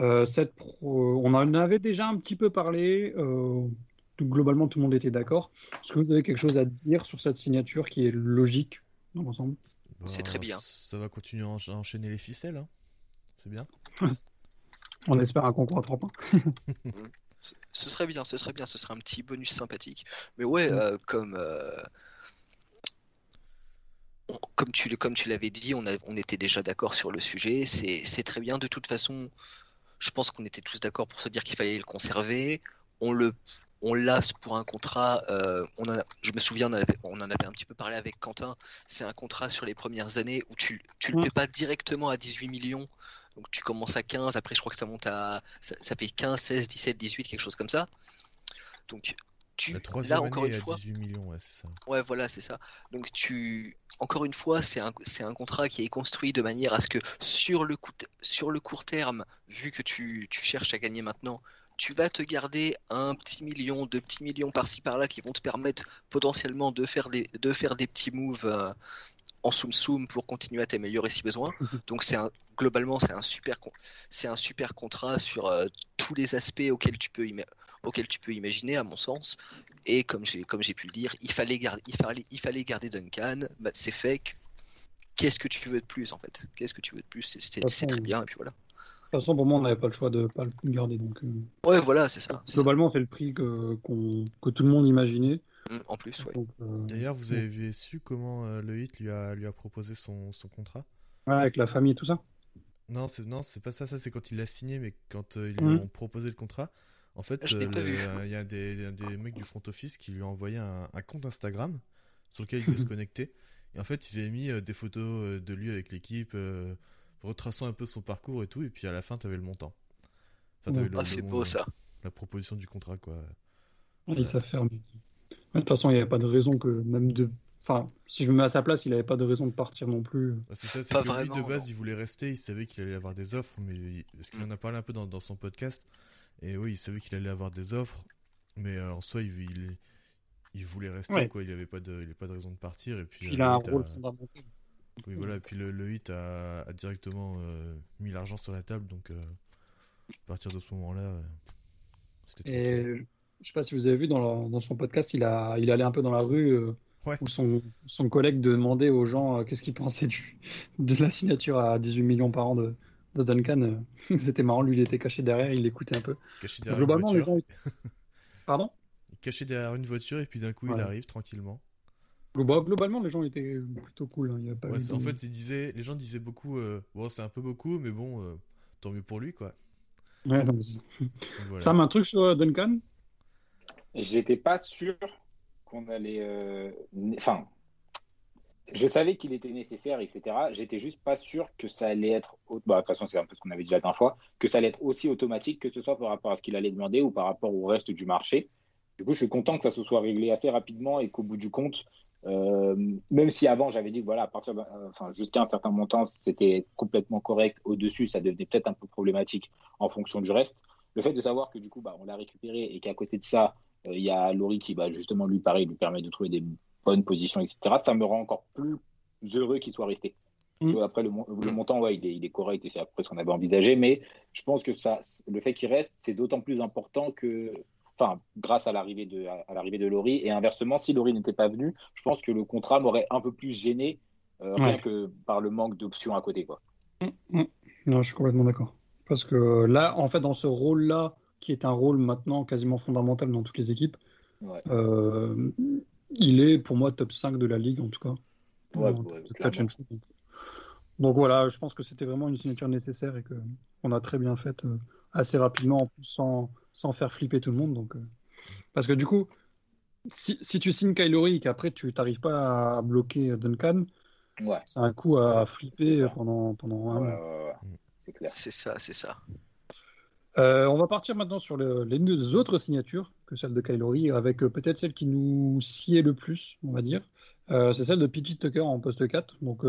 Euh, cette pro- On en avait déjà un petit peu parlé. euh, tout- globalement, tout le monde était d'accord. Est-ce que vous avez quelque chose à dire sur cette signature qui est logique dans l'ensemble? C'est très bien. Ça va continuer à encha- enchaîner les ficelles, hein. C'est bien. On espère un concours à trois points. Ce serait bien, ce serait bien, ce serait un petit bonus sympathique. Mais ouais, Mm. euh, comme, euh, comme tu, comme tu l'avais dit, on, a, on était déjà d'accord sur le sujet. C'est très bien. De toute façon, je pense qu'on était tous d'accord pour se dire qu'il fallait le conserver. On le, on l'a pour un contrat. euh, on en a- je me souviens, on en, avait, on en avait un petit peu parlé avec Quentin. C'est un contrat sur les premières années où tu, tu le Mm. paies pas directement à 18 millions. Donc tu commences à 15, après je crois que ça monte à. Ça, ça fait 15, 16, 17, 18, quelque chose comme ça. Donc tu. La Là, encore une fois. 18 millions, ouais, c'est ça. Ouais, voilà, c'est ça. Donc tu, encore une fois, c'est un, c'est un contrat qui est construit de manière à ce que sur le, coup- sur le court terme, vu que tu, tu cherches à gagner maintenant, tu vas te garder un petit million, deux petits millions par-ci par-là qui vont te permettre potentiellement de faire des, de faire des petits moves euh, en soum soum pour continuer à t'améliorer si besoin. Donc c'est un, globalement c'est un super, c'est un super contrat sur euh, tous les aspects auxquels tu peux ima- auxquels tu peux imaginer à mon sens. Et comme j'ai comme j'ai pu le dire, il fallait garder, il fallait, il fallait garder Duncan. Bah, c'est fait. Qu'est-ce que tu veux de plus en fait? Qu'est-ce que tu veux de plus? C'est- C'est c'est très bien et puis voilà. De toute façon, pour moi, on n'avait pas le choix de pas le garder. Donc, euh, Ouais, voilà, c'est ça. c'est globalement, fait le prix que, que tout le monde imaginait. Mm, En plus, ouais. Euh, D'ailleurs, vous avez su comment euh, le hit lui a, lui a proposé son, son contrat? Ouais, avec la famille et tout ça? Non, c'est non, c'est pas ça. Ça, c'est quand il l'a signé, mais quand euh, ils lui Mhm. ont proposé le contrat, en fait, euh, il y a des, des mecs du front office qui lui ont envoyé un, un compte Instagram sur lequel il pouvait se connecter. Et en fait, ils avaient mis euh, des photos euh, de lui avec l'équipe, euh, retraçant un peu son parcours et tout. Et puis à la fin, t'avais le montant. Enfin, t'avais Ouais. le- Ah, c'est beau ça. La proposition du contrat, quoi. Ils savent faire. Mais- De toute façon, il n'y avait pas de raison que même de. Enfin, si je me mets à sa place, il n'avait pas de raison de partir non plus. Bah, c'est ça, c'est Pas que lui, de base, non. il voulait rester, il savait qu'il allait avoir des offres, mais il- parce qu'il en a parlé un peu dans, dans son podcast. Et oui, il savait qu'il allait avoir des offres, mais euh, en soi, il, il, il voulait rester, Ouais. quoi. Il avait pas de, il avait pas de raison de partir. Et puis, Puis il a le un rôle fondamental. oui, voilà. Et puis le, le hit a, a directement euh, mis l'argent sur la table, donc euh, à partir de ce moment-là, euh, c'était je je sais pas si vous avez vu dans, son podcast, il a, il allait un peu dans la rue euh, Ouais. où son, son collègue demandait aux gens euh, qu'est-ce qu'ils pensaient du, de la signature à 18 millions par an de, de Duncan. euh. C'était marrant, lui il était caché derrière, il écoutait un peu. Caché derrière une Globalement, les voiture, gens. Pardon? caché derrière une voiture, et puis d'un coup, il arrive tranquillement. Glo- Globalement, les gens étaient plutôt cool. hein, il y a pas Ouais, eu c'est- de- en fait, il disait, les gens disaient beaucoup, bon, c'est un peu beaucoup, mais bon, tant mieux pour lui, quoi. Ouais, Donc, voilà. Sam, un truc sur Duncan? J'étais pas sûr qu'on allait. euh, Enfin, je savais qu'il était nécessaire, etc. J'étais juste pas sûr que ça allait être. Bah, de toute façon, c'est un peu ce qu'on avait dit la dernière fois, que ça allait être aussi automatique, que ce soit par rapport à ce qu'il allait demander ou par rapport au reste du marché. Du coup, je suis content que ça se soit réglé assez rapidement et qu'au bout du compte, euh, même si avant j'avais dit que voilà, euh, enfin, jusqu'à un certain montant, c'était complètement correct. Au-dessus, ça devenait peut-être un peu problématique en fonction du reste. Le fait de savoir que du coup, bah, on l'a récupéré et qu'à côté de ça, il y a Laurie qui, bah, justement, lui, pareil, lui permet de trouver des bonnes positions, etc. Ça me rend encore plus heureux qu'il soit resté. Mm. Euh, Après, le, mon- le montant, ouais, il est, il est correct et c'est après ce qu'on avait envisagé, mais je pense que ça, le fait qu'il reste, c'est d'autant plus important que, enfin, grâce à l'arrivée de, à l'arrivée de Laurie et inversement, si Laurie n'était pas venu, je pense que le contrat m'aurait un peu plus gêné, euh, rien Ouais. que par le manque d'options à côté, quoi. Non, je suis complètement d'accord. Parce que là, en fait, dans ce rôle-là, qui est un rôle maintenant quasiment fondamental dans toutes les équipes, Ouais. euh, il est pour moi top 5 de la ligue, en tout cas. Ouais, En ouais, termes de clairement. catch and shoot. Donc, donc voilà, je pense que c'était vraiment une signature nécessaire et que on a très bien fait euh, assez rapidement, en plus sans, sans faire flipper tout le monde. Donc, euh, Parce que du coup, si, si tu signes Kylori et qu'après tu n'arrives pas à bloquer Duncan, Ouais. c'est un coup à flipper pendant, pendant un Ouais, mois. ouais, ouais. C'est clair. C'est ça, c'est ça. Euh, on va partir maintenant sur le- les deux autres signatures que celle de Kylori, avec euh, peut-être celle qui nous sied le plus, on va dire. Euh, c'est celle de PG Tucker en poste 4. Donc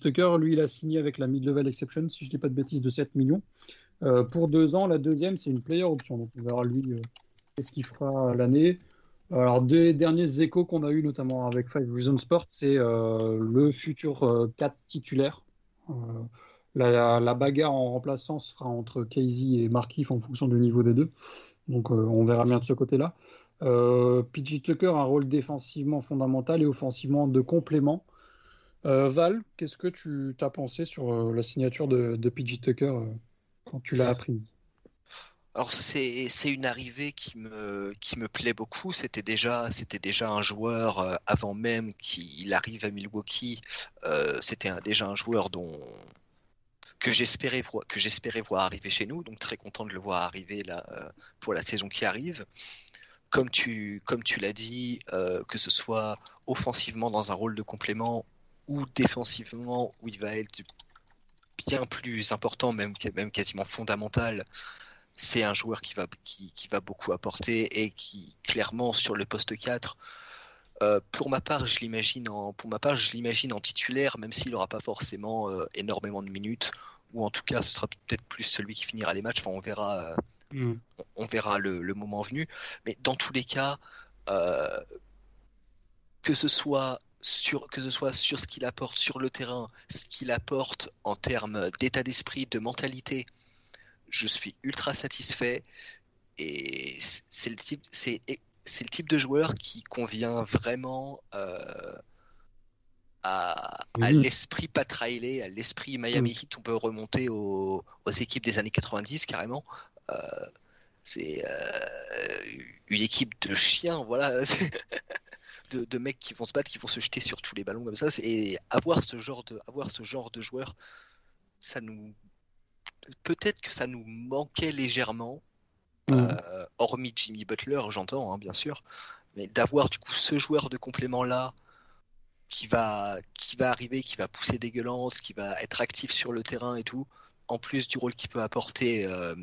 Tucker, lui, il a signé avec la mid-level exception, si je dis pas de bêtises, de 7 millions. Pour deux ans, la deuxième, c'est une player option. Donc on verra lui qu'est-ce qu'il fera l'année. Alors, des derniers échos qu'on a eu, notamment avec Five Reasons Sport, c'est le futur euh, 4 titulaire. La, bagarre en remplaçant se fera entre Casey et Markif en fonction du niveau des deux. Donc euh, on verra bien de ce côté-là. Euh, Tucker a un rôle défensivement fondamental et offensivement de complément. Euh, Val, qu'est-ce que tu as pensé sur euh, la signature de, de Tucker quand tu l'as apprise? Alors c'est une arrivée qui me plaît beaucoup. C'était déjà un joueur avant même qu'il arrive à Milwaukee. c'était déjà un joueur dont que j'espérais que j'espérais voir arriver chez nous. Donc très content de le voir arriver là euh, pour la saison qui arrive. Comme tu comme tu l'as dit, euh, que ce soit offensivement dans un rôle de complément ou défensivement où il va être bien plus important, même même quasiment fondamental c'est un joueur qui va, qui, qui va beaucoup apporter et qui, clairement, sur le poste 4, euh, pour ma part, je l'imagine en, pour ma part, je l'imagine en titulaire, même s'il n'aura pas forcément énormément de minutes, ou en tout cas, ce sera peut-être plus celui qui finira les matchs. Enfin, on verra, euh, Mm. on verra le, le moment venu. Mais dans tous les cas, euh, que ce soit sur, que ce soit sur ce qu'il apporte sur le terrain, ce qu'il apporte en termes d'état d'esprit, de mentalité, je suis ultra satisfait et c'est le type c'est c'est le type de joueur qui convient vraiment euh, à, à Mhm. l'esprit Pat Riley, à l'esprit Miami Heat. On peut remonter aux, aux équipes des années 90 carrément. Euh, c'est euh, une équipe de chiens, voilà, de, de mecs qui vont se battre, qui vont se jeter sur tous les ballons comme ça. Et avoir ce genre de, avoir ce genre de joueur, ça nous, peut-être que ça nous manquait légèrement, Mm. euh, hormis Jimmy Butler, j'entends, hein, bien sûr, mais d'avoir du coup ce joueur de complément là qui va, qui va arriver, qui va pousser des gueulantes, qui va être actif sur le terrain et tout, en plus du rôle qu'il peut apporter euh,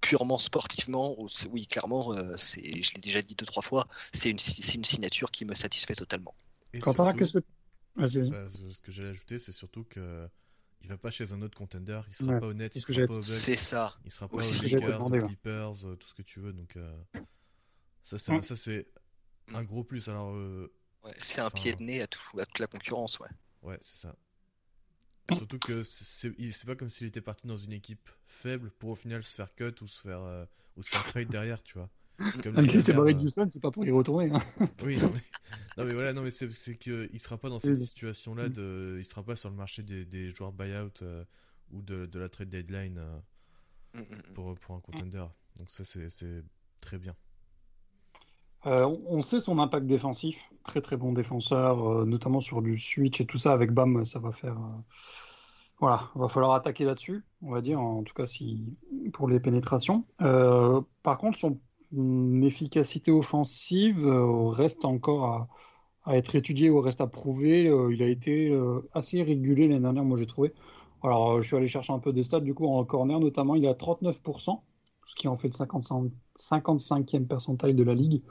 purement sportivement, oui, clairement, euh, c'est, je l'ai déjà dit deux trois fois, c'est une, c'est une signature qui me satisfait totalement. Et Quentin, surtout- qu'est-ce que. Vas-y, vas-y. Bah, ce ce que j'allais ajouter, c'est surtout que il va pas chez un autre contender, il sera Ouais, pas honnête, il sera pas aux C'est ça. il sera pas aussi. aux Lakers, aux. Clippers, euh, tout ce que tu veux. Donc euh, ça, c'est ça c'est un gros plus. Alors euh, Ouais, c'est un Enfin, pied de nez à, tout, à toute la concurrence, ouais. ouais, c'est ça. Surtout que c'est pas comme s'il était parti dans une équipe faible pour au final se faire cut ou se faire euh, ou se faire trade derrière, tu vois. Comme Même l'année si c'est barré euh, c'est pas pour y retourner. hein. Oui, non mais, non, mais voilà, non mais c'est c'est que il sera pas dans cette Oui. situation-là de, il sera pas sur le marché des, des joueurs buyout euh, ou de, de la trade deadline euh, Mm, mm, mm. pour pour un contender. Donc ça c'est très bien. Euh, on- sait son impact défensif, très très bon défenseur, euh, notamment sur du switch et tout ça. Avec Bam, ça va faire. euh, Voilà, va falloir attaquer là-dessus, on va dire, en tout cas si pour les pénétrations. Euh, par contre, son efficacité offensive reste encore à, être étudiée ou reste à prouver. Il a été assez régulé l'année dernière, moi j'ai trouvé. Alors, je suis allé chercher un peu des stats, du coup, en corner notamment, il est à 39%, ce qui en fait le 55, 55e percentile de la ligue.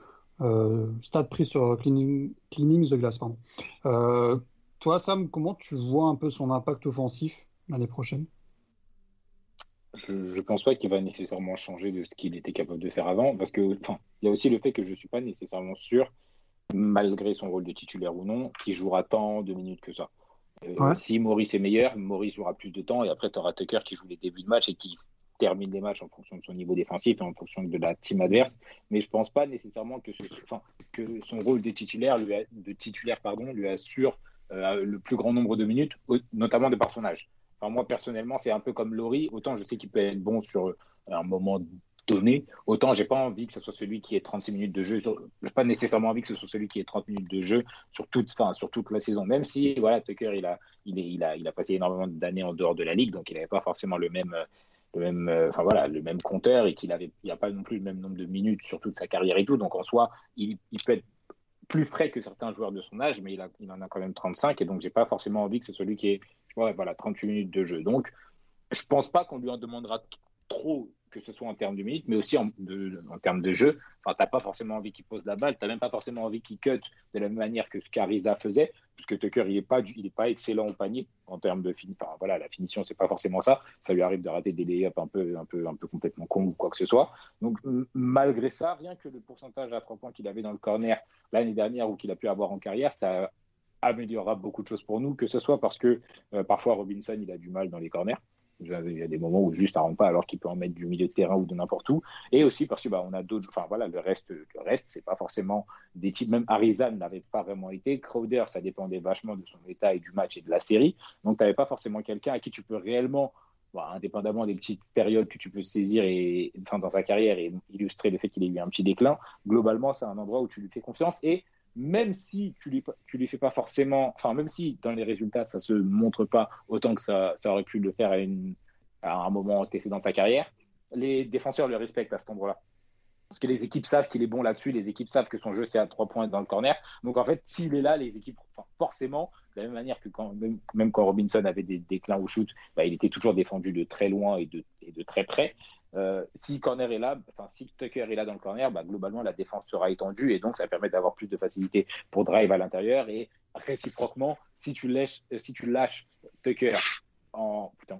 Euh, stat pris sur cleaning, cleaning the glass, pardon. Euh, toi, Sam, comment tu vois un peu son impact offensif l'année prochaine? Je ne pense pas qu'il va nécessairement changer de ce qu'il était capable de faire avant, parce que, il y a aussi le fait que je ne suis pas nécessairement sûr, malgré son rôle de titulaire ou non, qu'il jouera tant de minutes que ça. Euh, Ouais. Si Maurice est meilleur, Maurice jouera plus de temps, et après, tu auras Tucker qui joue les débuts de match et qui termine les matchs en fonction de son niveau défensif et en fonction de la team adverse. Mais je pense pas nécessairement que, son rôle de titulaire, lui de titulaire pardon, lui assure euh, le plus grand nombre de minutes, notamment de par son âge. Enfin, moi, personnellement, c'est un peu comme Laurie. Autant je sais qu'il peut être bon sur euh, un moment donné, autant j'ai pas envie que ce soit celui qui ait 36 minutes de jeu. Sur... Pas nécessairement envie que ce soit celui qui ait 30 minutes de jeu sur toute, enfin, sur toute la saison. Même si, voilà, Tucker, il a, il, a, il a passé énormément d'années en dehors de la ligue, donc il n'avait pas forcément le même, euh, le même, euh, enfin voilà, le même compteur et qu'il avait, il n'y a pas non plus le même nombre de minutes sur toute sa carrière et tout. Donc en soi, il, il peut être plus frais que certains joueurs de son âge, mais il, a, il en a quand même 35 et donc j'ai pas forcément envie que c'est celui qui ouais, voilà, 38 minutes de jeu. Donc je pense pas qu'on lui en demandera trop que ce soit en termes de minutes, mais aussi en, termes de jeu. Enfin, t'as pas forcément envie qu'il pose la balle, t'as même pas forcément envie qu'il cut de la même manière que ce qu'Ariza faisait, puisque Tucker il est pas, pas excellent au panier en termes de fin. Enfin voilà, la finition c'est pas forcément ça. Ça lui arrive de rater des layups un peu, un peu, un peu complètement con ou quoi que ce soit. Donc malgré ça, rien que le pourcentage à trois points qu'il avait dans le corner l'année dernière ou qu'il a pu avoir en carrière, ça améliorera beaucoup de choses pour nous, que ce soit parce que euh, parfois Robinson il a du mal dans les corners. Il y a des moments où juste ça rentre pas alors qu'il peut en mettre du milieu de terrain ou de n'importe où. Et aussi parce que bah, on a d'autres. Enfin voilà, le reste, le reste, c'est pas forcément des titres. Même Arizan n'avait pas vraiment été. Crowder, ça dépendait vachement de son état et du match et de la série. Donc tu n'avais pas forcément quelqu'un à qui tu peux réellement indépendamment des petites périodes que tu peux saisir et, enfin, dans sa carrière et illustrer le fait qu'il ait eu un petit déclin, globalement, c'est un endroit où tu lui fais confiance. Et même si tu lui, tu fais pas forcément, enfin, même si dans les résultats, ça se montre pas autant que ça, ça aurait pu le faire à, un moment testé dans sa carrière, les défenseurs le respectent à cet endroit-là. Parce que les équipes savent qu'il est bon là-dessus, les équipes savent que son jeu c'est à trois points dans le corner. Donc en fait, s'il est là, les équipes, forcément, de la même manière que quand, même, quand Robinson avait des déclins au shoot, bah, il était toujours défendu de très loin et de, et de très près. Euh, si corner est là, enfin si Tucker est là dans le corner, bah, globalement la défense sera étendue et donc ça permet d'avoir plus de facilité pour drive à l'intérieur et réciproquement, si tu lâches, euh, si tu lâches Tucker en putain,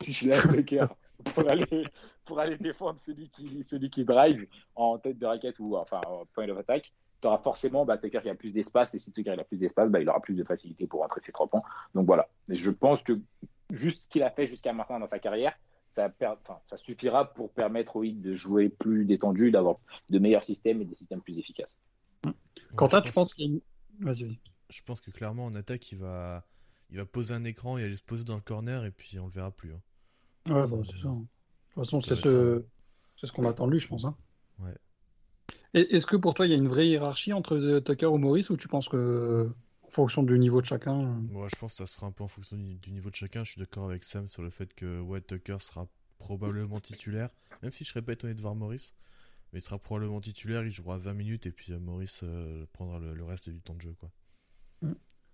si tu lâches Tucker pour aller pour aller défendre celui qui celui qui drive en tête de raquette ou enfin en point of attack, tu auras forcément bah, Tucker qui a plus d'espace et si Tucker a plus d'espace, bah, il aura plus de facilité pour rentrer ses trois points. Donc voilà, je pense que juste ce qu'il a fait jusqu'à maintenant dans sa carrière ça, ça suffira pour permettre au Heat de jouer plus détendu, d'avoir de meilleurs systèmes et des systèmes plus efficaces. Quentin, tu penses qu'il Vas-y. Je pense que clairement en attaque, il va, il va poser un écran et aller se poser dans le corner et puis on le verra plus. Hein. Ouais, bah, c'est ça. De toute façon, c'est ce, c'est ce qu'on attend de lui, je pense. Hein. Ouais. Est-ce que pour toi, il y a une vraie hiérarchie entre Tucker ou Maurice ou tu penses que en fonction du niveau de chacun. Moi, je pense que ça sera un peu en fonction du, niveau de chacun. Je suis d'accord avec Sam sur le fait que White Tucker sera probablement titulaire, même si je serais pas étonné de voir Maurice. Mais il sera probablement titulaire, il jouera 20 minutes et puis euh, Maurice euh, prendra le, reste du temps de jeu. Quoi.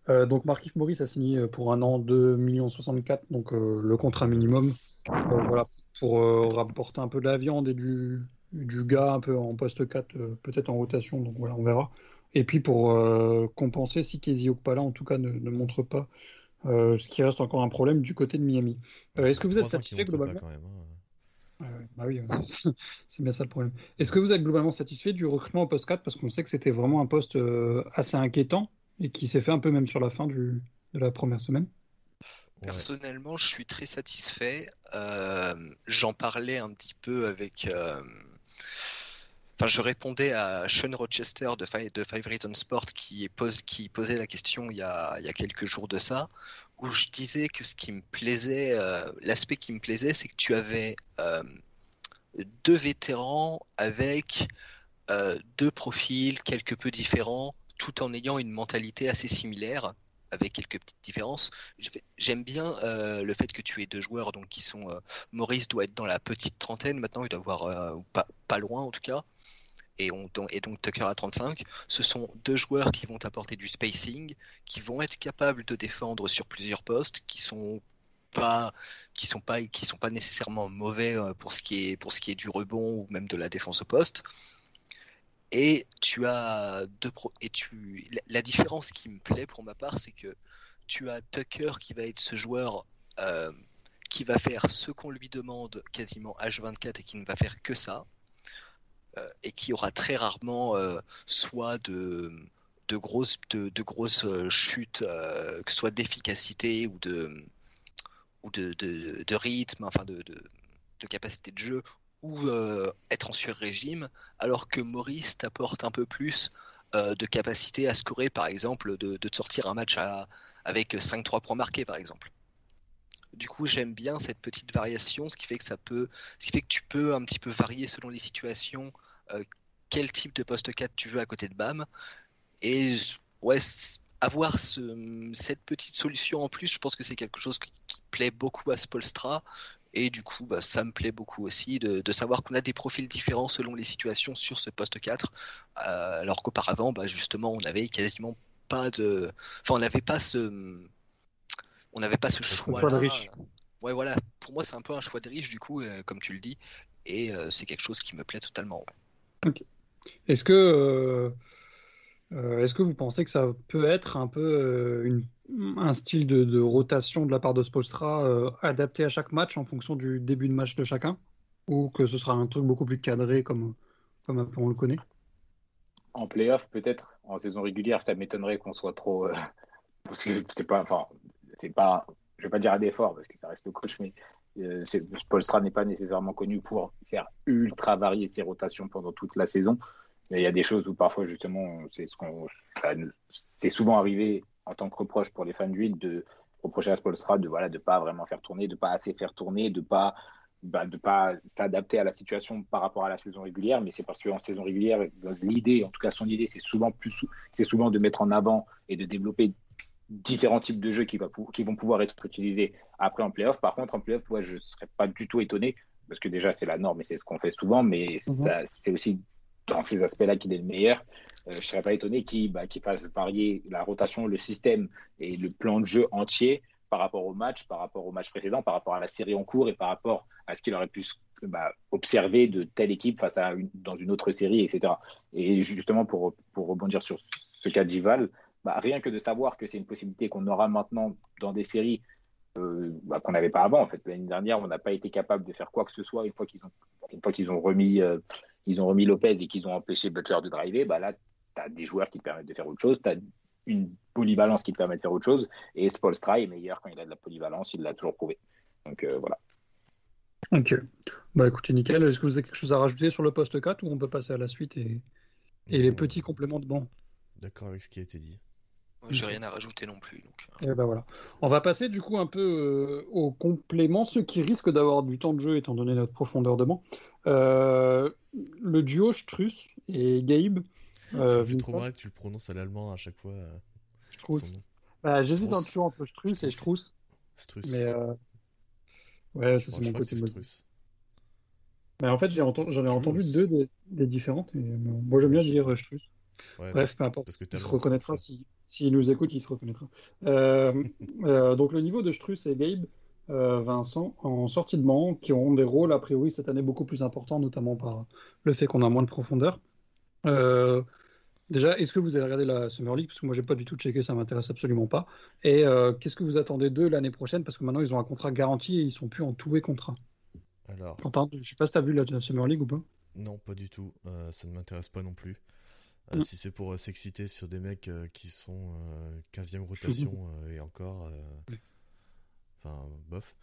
Euh, donc Markif Maurice a signé pour un an 2 millions 64, donc le contrat minimum. voilà, pour rapporter un peu de la viande et du, du gars un peu en poste 4, peut-être en rotation, donc voilà, on verra. Et puis pour euh, compenser si Kezi Okpala en tout cas ne, ne montre pas, euh, ce qui reste encore un problème du côté de Miami. Euh, est-ce que vous êtes satisfait globalement hein. bah oui, c'est bien ça le problème. Est-ce que vous êtes globalement satisfait du recrutement au poste 4 parce qu'on sait que c'était vraiment un poste assez inquiétant et qui s'est fait un peu même sur la fin du, de la première semaine Personnellement, je suis très satisfait. J'en parlais un petit peu avec Enfin, je répondais à Sean Rochester de Five, de Five Reasons Sport qui, posait la question il y, a, quelques jours de ça, où je disais que ce qui me plaisait, euh, l'aspect qui me plaisait, c'est que tu avais euh, deux vétérans avec euh, deux profils quelque peu différents, tout en ayant une mentalité assez similaire avec quelques petites différences. J'aime bien le fait que tu aies deux joueurs donc qui sont Maurice doit être dans la petite trentaine maintenant, il doit avoir pas loin en tout cas et, donc Tucker à 35, ce sont deux joueurs qui vont apporter du spacing, qui vont être capables de défendre sur plusieurs postes, qui sont pas qui sont pas qui sont pas nécessairement mauvais euh, pour ce qui est pour ce qui est du rebond ou même de la défense au poste. Et tu as deux pro et tu la, différence qui me plaît pour ma part, c'est que tu as Tucker qui va être ce joueur euh, qui va faire ce qu'on lui demande quasiment H24 et qui ne va faire que ça. Euh, et qui aura très rarement euh, soit de, grosses, euh, chutes, soit d'efficacité ou de, rythme, enfin de, capacité de jeu, ou être en sur-régime, alors que Maurice t'apporte un peu plus de capacité à scorer, par exemple, de, te sortir un match avec 5-3 points marqués, par exemple. Du coup, j'aime bien cette petite variation, ce qui fait que tu peux un petit peu varier selon les situations quel type de poste 4 tu veux à côté de BAM. Et ouais, avoir cette petite solution en plus, je pense que c'est quelque chose qui, plaît beaucoup à Spolstra. Et du coup, bah, ça me plaît beaucoup aussi de, savoir qu'on a des profils différents selon les situations sur ce poste 4. Euh, alors qu'auparavant, bah, justement, on avait quasiment pas de. Enfin, on n'avait pas ce. On n'avait pas ce choix. de riche. Ouais, voilà. Pour moi, c'est un peu un choix de riche, du coup, euh, comme tu le dis. Et c'est quelque chose qui me plaît totalement. Est-ce que, euh, euh, est-ce que vous pensez que ça peut être un peu euh, un style de, rotation de la part de Spolstra adapté à chaque match en fonction du début de match de chacun? Ou que ce sera un truc beaucoup plus cadré comme, comme on le connaît? En playoff, peut-être. En saison régulière, ça m'étonnerait qu'on soit trop. parce que c'est pas. Enfin, c'est pas. Je vais pas dire à d'effort parce que ça reste le coach, mais euh, Polstra n'est pas nécessairement connu pour faire ultra varier ses rotations pendant toute la saison. Il y a des choses où parfois, justement, c'est ce qu'on, c'est souvent arrivé en tant que reproche pour les fans d'huile de reprocher à Spolstra de voilà de pas vraiment faire tourner, de pas assez faire tourner, de pas bah, de pas s'adapter à la situation par rapport à la saison régulière, mais c'est parce qu'en saison régulière, l'idée, en tout cas son idée, c'est souvent plus, c'est souvent de mettre en avant et de développer différents types de jeux qui, va, qui vont pouvoir être utilisés après en playoff. Par contre, en playoff, je ne serais pas du tout étonné, parce que déjà c'est la norme et c'est ce qu'on fait souvent, mais mhm. c'est aussi dans ces aspects-là qu'il est le meilleur. Euh, je ne serais pas étonné qu'il bah, fasse varier la rotation, le système et le plan de jeu entier par rapport au match, par rapport au match précédent, par rapport à la série en cours et par rapport à ce qu'il aurait pu bah, observer de telle équipe face à une, dans une autre série, etc. Et justement, pour, pour rebondir sur ce cas d'Ival, bah, rien que de savoir que c'est une possibilité qu'on aura maintenant dans des séries euh, bah, qu'on n'avait pas avant. En fait, l'année dernière, on n'a pas été capable de faire quoi que ce soit une fois qu'ils ont, une fois qu'ils ont remis, euh, ils ont remis Lopez et qu'ils ont empêché Butler de driver. Bah là, tu as des joueurs qui te permettent de faire autre chose. Tu as une polyvalence qui te permet de faire autre chose. Et Spolstra est meilleur quand il a de la polyvalence, il l'a toujours prouvé. Donc euh, voilà. Ok. Bah écoutez, nickel. Est-ce que vous avez quelque chose à rajouter sur le poste 4 ou on peut passer à la suite et, et les petits compléments de banc? D'accord avec ce qui a été dit. J'ai rien à rajouter non plus. Donc... Et euh. eh ben voilà. On va passer du coup un peu euh, aux compléments, ceux qui risquent d'avoir du temps de jeu étant donné notre profondeur de banc. le duo Struss et Gabe euh, ça fait trop mal que tu le prononces à l'allemand à chaque fois. Euh, Struss. Bah, J'hésite toujours entre Struss et Struss. Struss. Mais euh... ouais, ça c'est mon côté Struss. Mais en fait, j'en ai entendu deux des, des différentes. Et, euh, moi, j'aime bien dire Struss. Ouais, Bref, peu importe. Parce que il se reconnaîtra. S'il si, nous écoute, il se reconnaîtra. Euh, euh, donc, le niveau de Struss et Gabe, euh, Vincent, en sortie de banc, qui ont des rôles, a priori, cette année beaucoup plus importants, notamment par le fait qu'on a moins de profondeur. Déjà, est-ce que vous avez regardé la Summer League? Parce que moi, j'ai pas du tout checké, ça m'intéresse absolument pas. Et qu'est-ce que vous attendez d'eux l'année prochaine? Parce que maintenant, ils ont un contrat garanti et ils sont plus en tout et contrat. Alors. Quentin, je sais pas si tu as vu la Summer League ou pas Non, pas du tout. Ça ne m'intéresse pas non plus. Euh, mm. Si c'est pour s'exciter sur des mecs qui sont 15e rotation et encore. Enfin, bof.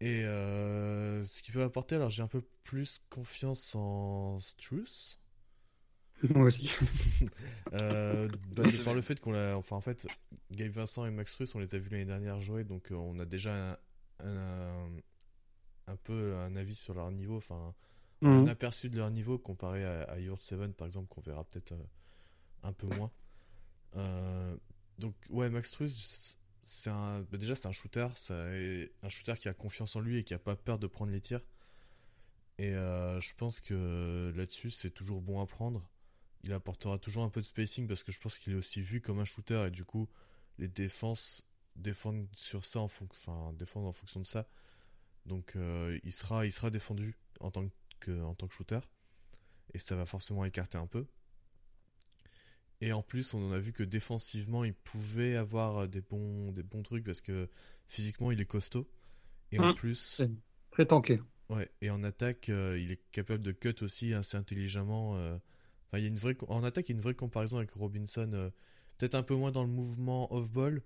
Et ce qui peut apporter, alors j'ai un peu plus confiance en Struce Moi aussi. euh, bah, par le fait qu'on a. Enfin, en fait, Gabe Vincent et Max Russ, on les a vus l'année dernière jouer, donc euh, on a déjà un, un, peu un avis sur leur niveau, enfin, un mhm. aperçu de leur niveau comparé à, à Your 7, par exemple, qu'on verra peut-être euh, un peu moins. Euh, donc, ouais, Max Truss, c'est un, bah, déjà, c'est un shooter, c'est un shooter qui a confiance en lui et qui a pas peur de prendre les tirs. Et je pense que là-dessus, c'est toujours bon à prendre il apportera toujours un peu de spacing parce que je pense qu'il est aussi vu comme un shooter et du coup les défenses défendent sur ça en enfin défendent en fonction de ça. Donc euh, il sera il sera défendu en tant que en tant que shooter et ça va forcément écarter un peu. Et en plus, on en a vu que défensivement, il pouvait avoir des bons des bons trucs parce que physiquement, il est costaud et en mmh. plus très tanké. Ouais, et en attaque, euh, il est capable de cut aussi assez intelligemment euh, il y a une vraie, en attaque, il y a une vraie comparaison avec Robinson. Euh, peut-être un peu moins dans le mouvement off-ball.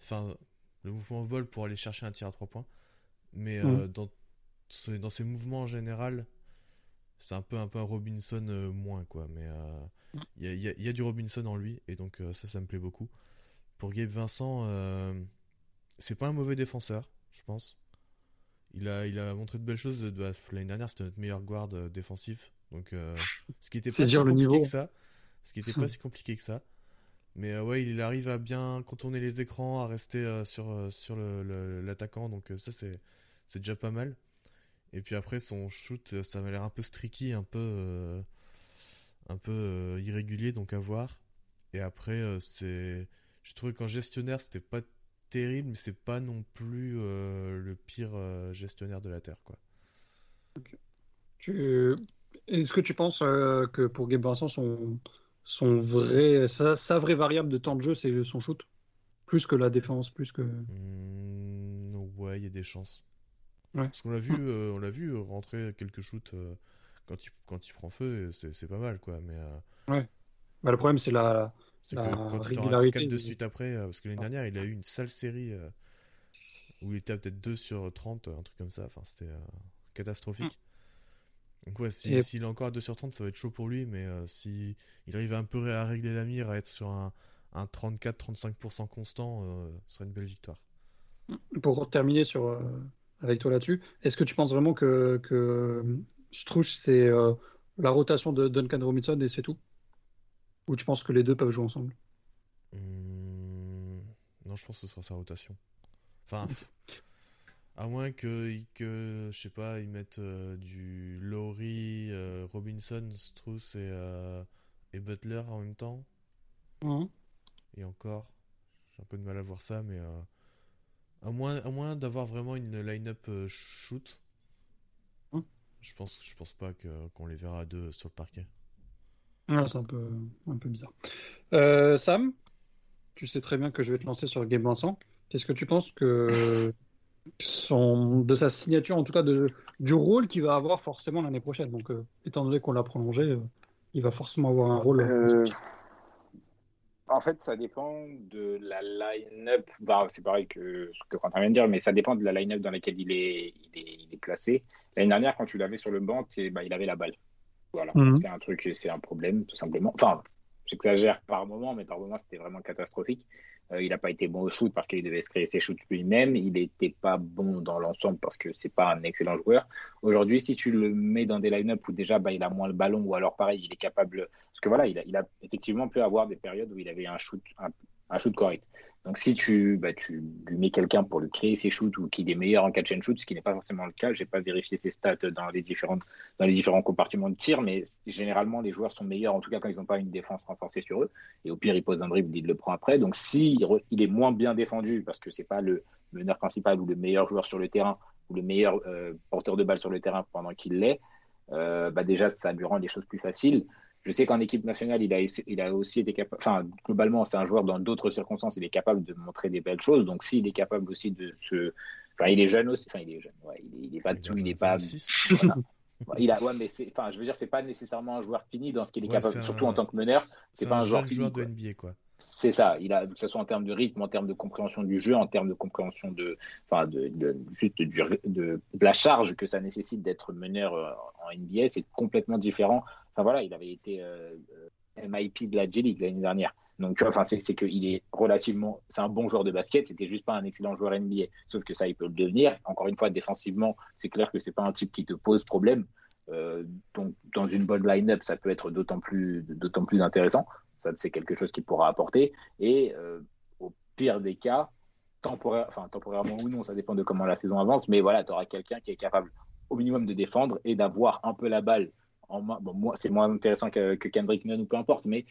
Enfin, le mouvement off-ball pour aller chercher un tir à 3 points. Mais mm. dans, dans ses mouvements en général, c'est un peu, un peu un Robinson euh, moins, quoi. Mais il y, a, y, a, du Robinson en lui. Et donc, ça, ça me plaît beaucoup. Pour Gabe Vincent, c'est pas un mauvais défenseur, je pense. Il a, il a montré de belles choses. L'année dernière, c'était notre meilleur guard défensif. Donc, euh, ce qui était pas si compliqué que ça. Ce qui était pas si compliqué que ça. Mais euh, ouais, il arrive à bien contourner les écrans, à rester euh, sur, sur l'attaquant. donc ça, c'est, c'est déjà pas mal. Et puis après, son shoot, ça m'a l'air un peu streaky, un peu, un peu irrégulier, donc à voir. Et après, c'est, je trouvais qu'en gestionnaire, c'était pas terrible, mais c'est pas non plus le pire gestionnaire de la Terre, quoi. Tu, est-ce que tu penses euh, que pour Gabe Vincent, son, son vrai, sa, vraie variable de temps de jeu, c'est son shoot? Plus que la défense, plus que. Mmh, ouais, il y a des chances. Parce qu'on l'a vu, euh, on l'a vu rentrer quelques shoots euh, quand, il, quand il prend feu, c'est pas mal, quoi. Mais, Ouais. Bah, le problème, c'est la. C'est que quand régularité. de suite après, parce que l'année dernière, il a eu une sale série où il était peut-être 2 sur 30, un truc comme ça. Enfin, c'était catastrophique. Donc ouais, s'il si, est encore à 2 sur 30, ça va être chaud pour lui, mais euh, si il arrive un peu à régler la mire, à être sur un, un 34-35% constant, euh, ce serait une belle victoire. Pour terminer sur, euh, avec toi là-dessus, est-ce que tu penses vraiment que, que c'est euh, la rotation de Duncan Robinson et c'est tout? Ou tu penses que les deux peuvent jouer ensemble? Hum, Non, je pense que ce sera sa rotation. Enfin, à moins que, que je sais pas, ils mettent euh, du Lowry, euh, Robinson, Strauss et, et Butler en même temps. Mhm. Et encore, j'ai un peu de mal à voir ça, mais à moins, à moins d'avoir vraiment une line-up euh, shoot, Hmm. je pense, je pense pas que qu'on les verra à deux sur le parquet. Ouais, c'est un peu, un peu bizarre. Euh, Sam, tu sais très bien que je vais te lancer sur Game Vincent. Qu'est-ce que tu penses que son, de sa signature, en tout cas de, du rôle qu'il va avoir forcément l'année prochaine? Donc, euh, étant donné qu'on l'a prolongé, euh, il va forcément avoir un rôle. En fait, ça dépend de la line-up. Bah, c'est pareil que ce que Quentin vient de dire, mais ça dépend de la line-up dans laquelle il est, il est, il est placé. L'année dernière, quand tu l'avais sur le banc, bah, il avait la balle. Voilà, Mhm. c'est un truc, c'est un problème, tout simplement. Enfin, j'exagère par moment, mais par moment, c'était vraiment catastrophique. Euh, il n'a pas été bon au shoot parce qu'il devait se créer ses shoots lui-même. Il n'était pas bon dans l'ensemble parce que c'est pas un excellent joueur. Aujourd'hui, si tu le mets dans des line-up où déjà bah, il a moins le ballon ou alors pareil, il est capable. Parce que voilà, il a, effectivement pu avoir des périodes où il avait un shoot, un shoot correct. Donc si tu, bah, tu lui mets quelqu'un pour lui créer ses shoots ou qu'il est meilleur en catch and shoot, ce qui n'est pas forcément le cas, j'ai pas vérifié ses stats dans les différents compartiments de tir, mais généralement les joueurs sont meilleurs, en tout cas quand ils n'ont pas une défense renforcée sur eux. Et au pire, il pose un dribble, il le prend après. Donc si il est moins bien défendu parce que c'est pas le meneur principal ou le meilleur joueur sur le terrain ou le meilleur euh, porteur de balle sur le terrain pendant qu'il l'est, euh, bah déjà ça lui rend les choses plus faciles. Je sais qu'en équipe nationale, il a, il a aussi été capable. Enfin, globalement, c'est un joueur dans d'autres circonstances, il est capable de montrer des belles choses. Donc, s'il est capable aussi de se. Enfin, il est jeune aussi. Enfin, il est jeune. Ouais, il, est, il est pas tout. Il est pas. 26. Voilà. Il a, ouais, mais c'est, enfin, je veux dire, c'est pas nécessairement un joueur fini dans ce qu'il est Ouais, capable, surtout un- en tant que meneur. C'est pas un joueur fini, joueur de NBA, quoi. C'est ça. Il a, que ce soit en termes de rythme, en termes de compréhension du jeu, en termes de compréhension de, enfin, de, de- juste du- de, de la charge que ça nécessite d'être meneur euh, en NBA, c'est complètement différent. Enfin voilà, il avait été euh, euh, MIP de la J League l'année dernière. Donc tu vois, enfin c'est, qu'il est relativement, c'est un bon joueur de basket. C'était juste pas un excellent joueur NBA. Sauf que ça, il peut le devenir. Encore une fois, défensivement, c'est clair que c'est pas un type qui te pose problème. Euh, donc dans une bonne line-up, ça peut être d'autant plus, d'autant plus intéressant. Ça, c'est quelque chose qu'il pourra apporter. Et au pire des cas, temporairement ou non, ça dépend de comment la saison avance, mais voilà, tu auras quelqu'un qui est capable au minimum de défendre et d'avoir un peu la balle moi, c'est moins intéressant que, que Kendrick Nunn ou peu importe, mais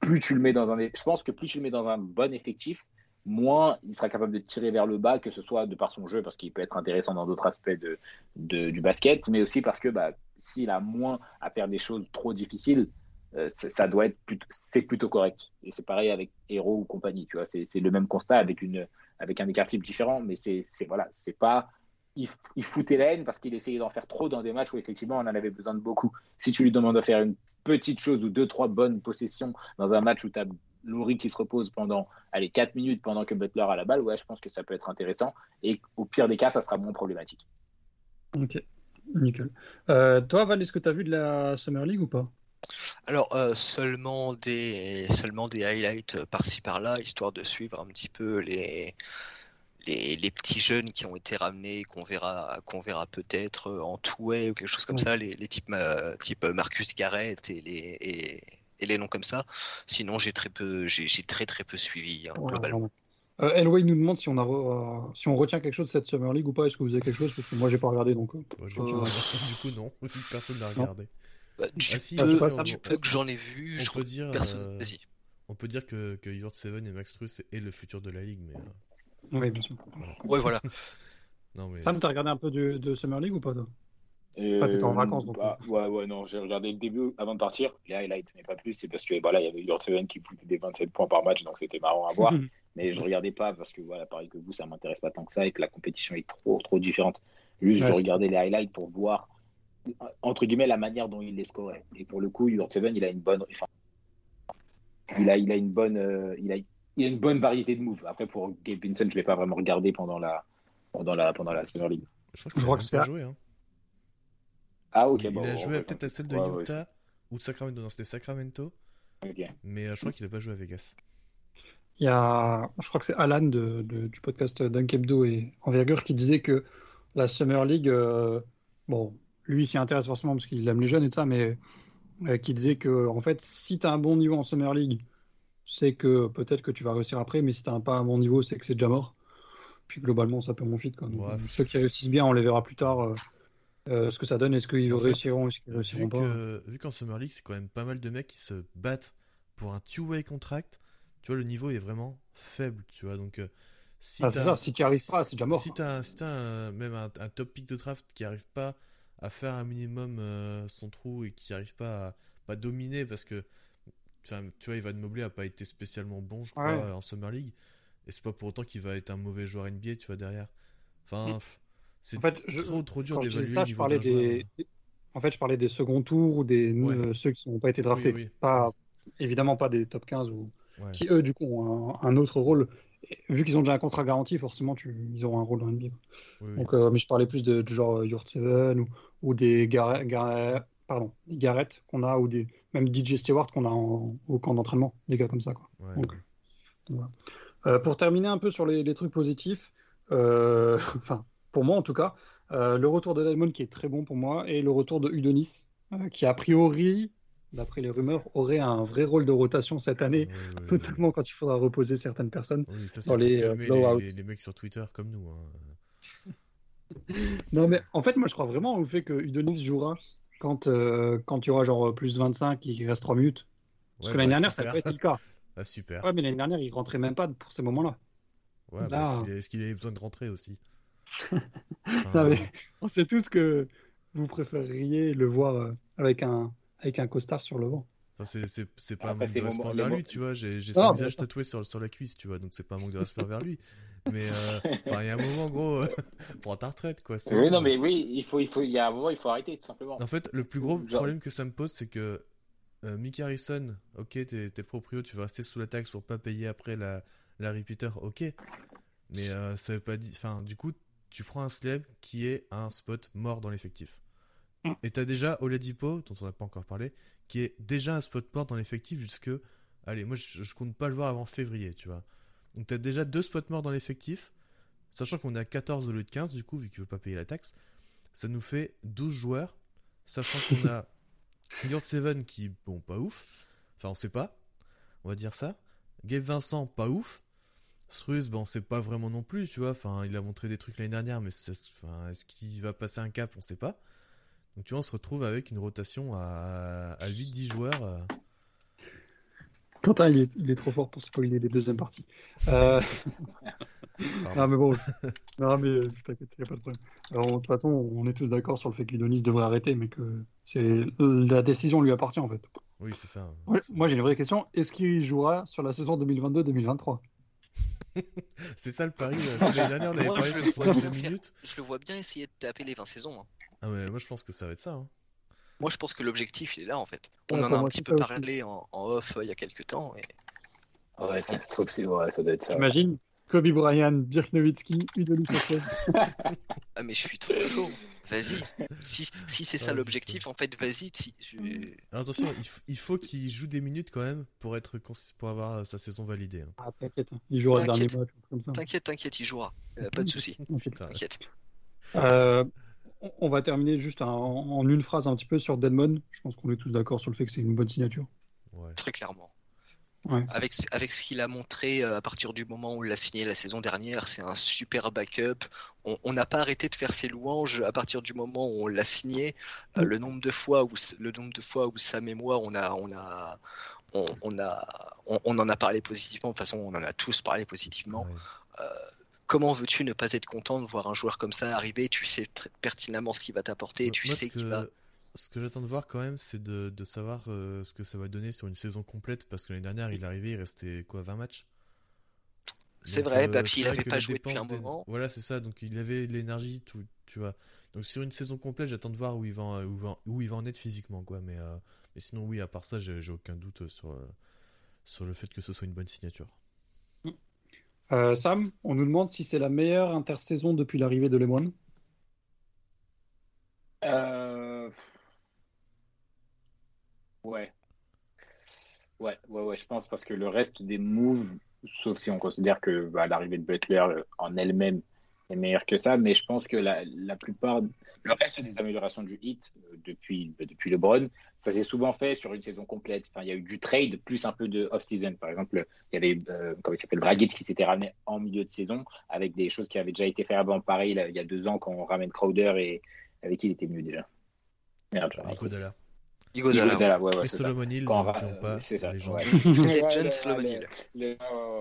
plus tu le mets dans un. Je pense que plus tu le mets dans un bon effectif, moins il sera capable de tirer vers le bas, que ce soit de par son jeu, parce qu'il peut être intéressant dans d'autres aspects de, du basket, mais aussi parce que bah, s'il a moins à faire des choses trop difficiles, euh, ça doit être c'est plutôt correct. Et c'est pareil avec Hero ou compagnie, tu vois, c'est le même constat avec une avec un écart type différent, mais c'est- voilà, c'est pas il, foutait la haine parce qu'il essayait d'en faire trop dans des matchs où effectivement on en avait besoin de beaucoup. Si tu lui demandes de faire une petite chose ou deux trois bonnes possessions dans un match où tu as Laurie qui se repose pendant allez 4 minutes pendant que Butler a la balle, ouais, je pense que ça peut être intéressant et au pire des cas, ça sera moins problématique. Ok, nickel. Euh, toi, Val, est-ce que tu as vu de la Summer League ou pas? Alors, euh, seulement des, seulement des highlights par-ci par-là, histoire de suivre un petit peu les, les, les petits jeunes qui ont été ramenés, qu'on verra, qu'on verra peut-être euh, en two-way ou quelque chose comme ça, les, les types, euh, type Marcus Garrett et les, et, et les noms comme ça. Sinon, j'ai très peu, j'ai j'ai très très peu suivi hein, Ouais, globalement. Euh, Elway nous demande si on, a re- euh, si on retient quelque chose de cette Summer League ou pas. Est-ce que vous avez quelque chose? Parce que moi, j'ai pas regardé donc. euh, Ouais, du, Euh, coup, du coup, non. Personne n'a regardé. Bah, du Ah si, peu, on- ça, du peu que j'en ai vu, on je peut dire, personne. euh. On peut dire que, que Yurt Seven et Max Truss est le futur de la ligue, mais euh, Oui, bien sûr. Ouais, voilà. non mais Sam, t'as regardé un peu de, de Summer League ou pas toi? Euh, t'étais en vacances, donc. bah, ouais, ouais, non, j'ai regardé le début avant de partir, les highlights, mais pas plus. C'est parce que voilà, il y avait Your Seven qui foutait des 27 points par match, donc c'était marrant à voir. mais je regardais pas parce que voilà, pareil que vous, ça m'intéresse pas tant que ça et que la compétition est trop, trop différente. Juste, Ouais, je regardais les highlights pour voir entre guillemets la manière dont il les scorait. Et pour le coup, Your Seven, il a une bonne, enfin, il a, il a une bonne, euh, il a, il a une bonne variété de moves. Après, pour Gabe Vincent, je l'ai pas vraiment regardé pendant la, pendant la, pendant la Summer League. je crois je a que pas à- joué. Hein. Ah ok, il bon, a joué peut-être à celle de ouais, ouais, Utah ou de Sacramento. Non, c'était Sacramento, mais euh, je crois qu'il a pas joué à Vegas. il y a, je crois que c'est Alan de, de- du podcast Dunkebdo et Envergure qui disait que la Summer League, euh, bon, lui il s'y intéresse forcément parce qu'il aime les jeunes et tout ça, mais euh, qui disait que en fait, si tu as un bon niveau en Summer League, c'est que peut-être que tu vas réussir après, mais si tu pas un bon niveau, c'est que c'est déjà mort. Puis globalement, ça peut mon fit. Quoi. Donc, Ceux qui réussissent bien, on les verra plus tard. euh, euh, ce que ça donne, est-ce qu'ils réussiront, est-ce qu'ils Vu réussiront pas. que- vu qu'en Summer League, c'est quand même pas mal de mecs qui se battent pour un two-way contract, tu vois, le niveau est vraiment faible, tu vois. Donc, euh, si Ah, c'est t'as- ça, si tu n'y arrives pas, c'est déjà mort. Si t'as si t'as un- même un, un top pick de draft qui arrive pas à faire un minimum euh, son trou et qui arrive pas à pas dominer parce que enfin, tu vois, Ivan Mobley a pas été spécialement bon, je crois, Ouais. en Summer League. Et c'est pas pour autant qu'il va être un mauvais joueur NBA, tu vois, derrière. Enfin, Mm. c'est En fait, je- trop, trop dur je parlais joueur. des. En fait, je parlais des seconds tours ou des Ouais. euh, ceux qui n'ont pas été draftés. Oui, oui. Pas, évidemment pas des top 15 ou Ouais. qui eux du coup ont un, un autre rôle. Et vu qu'ils ont déjà un contrat garanti, forcément tu, ils auront un rôle dans NBA. Oui. Donc, euh, mais je parlais plus de, du genre Yurt Seven ou, ou des Garrett- pardon, des Garrett qu'on a ou des même DJ Stewart qu'on a en- au camp d'entraînement, des gars comme ça quoi. Ouais, donc, ouais. Euh, pour terminer un peu sur les, les trucs positifs, euh, enfin pour moi en tout cas, euh, le retour de Delmon qui est très bon pour moi et le retour de Udonis qui a priori, d'après les rumeurs, aurait un vrai rôle de rotation cette année, Ouais, ouais, ouais, notamment quand il faudra reposer certaines personnes. Oui, ça, dans les, euh, blowouts. les, les- les mecs sur Twitter comme nous. hein. Non mais en fait moi je crois vraiment au fait que Udonis jouera quand euh, quand il y aura genre plus 25 et qu'il reste 3 minutes. Parce Ouais, que l'année bah, dernière ça super. n'a pas été le cas. Ah, super. Ouais mais l'année dernière il rentrait même pas pour ces moments-là. Ouais, bah, Là- est-ce qu'il a- est-ce qu'il avait besoin de rentrer aussi Non, mais on sait tous que vous préféreriez le voir euh, avec un avec un costard sur le vent. Enfin, c'est, pas un manque de respect envers lui, tu vois. J'ai, son visage tatoué sur, sur la cuisse, tu vois, donc c'est pas un manque de respect envers lui. Mais euh, enfin, il y a un moment, gros, prends ta retraite, quoi. Oui, non, mais oui, il faut, il faut, il y a un moment, il faut arrêter, tout simplement. En fait, le plus gros Genre- problème que ça me pose, c'est que euh, Mick Harrison, ok, t'es, proprio, tu vas rester sous la taxe pour pas payer après la, la repeater, ok. Mais euh, ça veut pas dire. Enfin, du coup, tu prends un slab qui est un spot mort dans l'effectif. Mm. Et t'as déjà Oladipo, dont on n'a pas encore parlé, qui est déjà un spot mort dans l'effectif jusque. Allez, moi je, je compte pas le voir avant février, tu vois. Donc t'as déjà deux spots morts dans l'effectif, sachant qu'on est à 14 au lieu de 15, du coup, vu qu'il veut pas payer la taxe. Ça nous fait 12 joueurs, sachant qu'on a Yurt Seven qui, bon, pas ouf. Enfin, on sait pas, on va dire ça. Gabe Vincent, pas ouf. Struz, bon, c'est pas vraiment non plus, tu vois. Enfin, il a montré des trucs l'année dernière, mais enfin, est-ce qu'il va passer un cap? On sait pas. Donc, tu vois, on se retrouve avec une rotation à, à 8-10 joueurs. Euh. Quentin il est, il est trop fort pour spoiler les deuxièmes parties. Euh, non mais bon, non mais euh, t'inquiète, y a pas de problème. Alors, de toute façon on est tous d'accord sur le fait qu'Udonis devrait arrêter, mais que c'est la décision lui appartient en fait. Oui, c'est ça. Ouais, moi j'ai une vraie question. Est-ce qu'il jouera sur la saison 2022-2023 C'est ça le pari. L'année dernière, on avait parlé je de le vois 62 bien faire. minutes. Je le vois bien essayer de taper les 20 saisons. hein. Ah, mais moi, je pense que ça va être ça. hein. Moi, je pense que l'objectif, il est là, en fait. On Ouais, en a un petit peu parlé en, en off euh, il y a quelques temps. et- Ouais, ça, je trouve que c'est- ouais, ça doit être ça. T'imagines Kobe Bryant, Dirk Nowitzki, Udonis Haslem. Ah, mais je suis trop chaud. Vas-y. Si, si c'est ça l'objectif, en fait, vas-y. Si, je- Alors, attention, il, faut qu'il joue des minutes quand même pour, être pour avoir euh, sa saison validée. hein. Ah t'inquiète, hein. il jouera le dernier match. T'inquiète, t'inquiète, il jouera. Euh, pas de souci. T'inquiète. Euh, on- va terminer juste en, en une phrase un petit peu sur Deadmon. Je pense qu'on est tous d'accord sur le fait que c'est une bonne signature. Ouais. Très clairement. Ouais. Avec, avec ce qu'il a montré euh, à partir du moment où il l'a signé la saison dernière, c'est un super backup. On n'a pas arrêté de faire ses louanges à partir du moment où on l'a signé. Euh, Mm. le nombre de fois où le nombre de fois où Sam et moi on a on a on, on a on, on en a parlé positivement. De toute façon, on en a tous parlé positivement. Ouais. Comment veux-tu ne pas être content de voir un joueur comme ça arriver? Tu sais très pertinemment ce qu'il va t'apporter. Moi- Tu moi, sais ce qu'il que, va. ce que j'attends de voir quand même, c'est de, de savoir euh, ce que ça va donner sur une saison complète. Parce que l'année dernière, il est arrivé, il restait quoi, 20 matchs? C'est vrai, euh, bah, puis il vrai avait que pas joué depuis un moment. Voilà, c'est ça. Donc il avait l'énergie, tout, tu vois. Donc sur une saison complète, j'attends de voir où il va, en- où il va, où il va en être physiquement, quoi. Mais, euh, mais sinon, oui, à part ça, j'ai aucun doute sur, sur le fait que ce soit une bonne signature. Euh, Sam, on nous demande si c'est la meilleure intersaison depuis l'arrivée de Lemon. Euh... Ouais. Ouais, ouais, ouais, je pense parce que le reste des moves, sauf si on considère que bah, l'arrivée de Butler euh, en elle-même est meilleure que ça, mais je pense que la, la plupart, le reste des améliorations du hit euh, depuis, bah, depuis LeBron, ça s'est souvent fait sur une saison complète. Enfin, il y a eu du trade plus un peu de off-season. Par exemple, il y avait, euh, comment il s'appelle, Dragic qui s'était ramené en milieu de saison avec des choses qui avaient déjà été faites avant. Pareil, il y a deux ans, quand on ramène Crowder et avec qui il était mieux déjà. Merde, Nico Dalla. Iguodala, ouais. Iguodala, ouais, ouais, Et c'est ça. Solomon Hill, Quand on n'oublions ra- pas c'est ça, les gens. ouais. John le- Solomon le- Hill. le,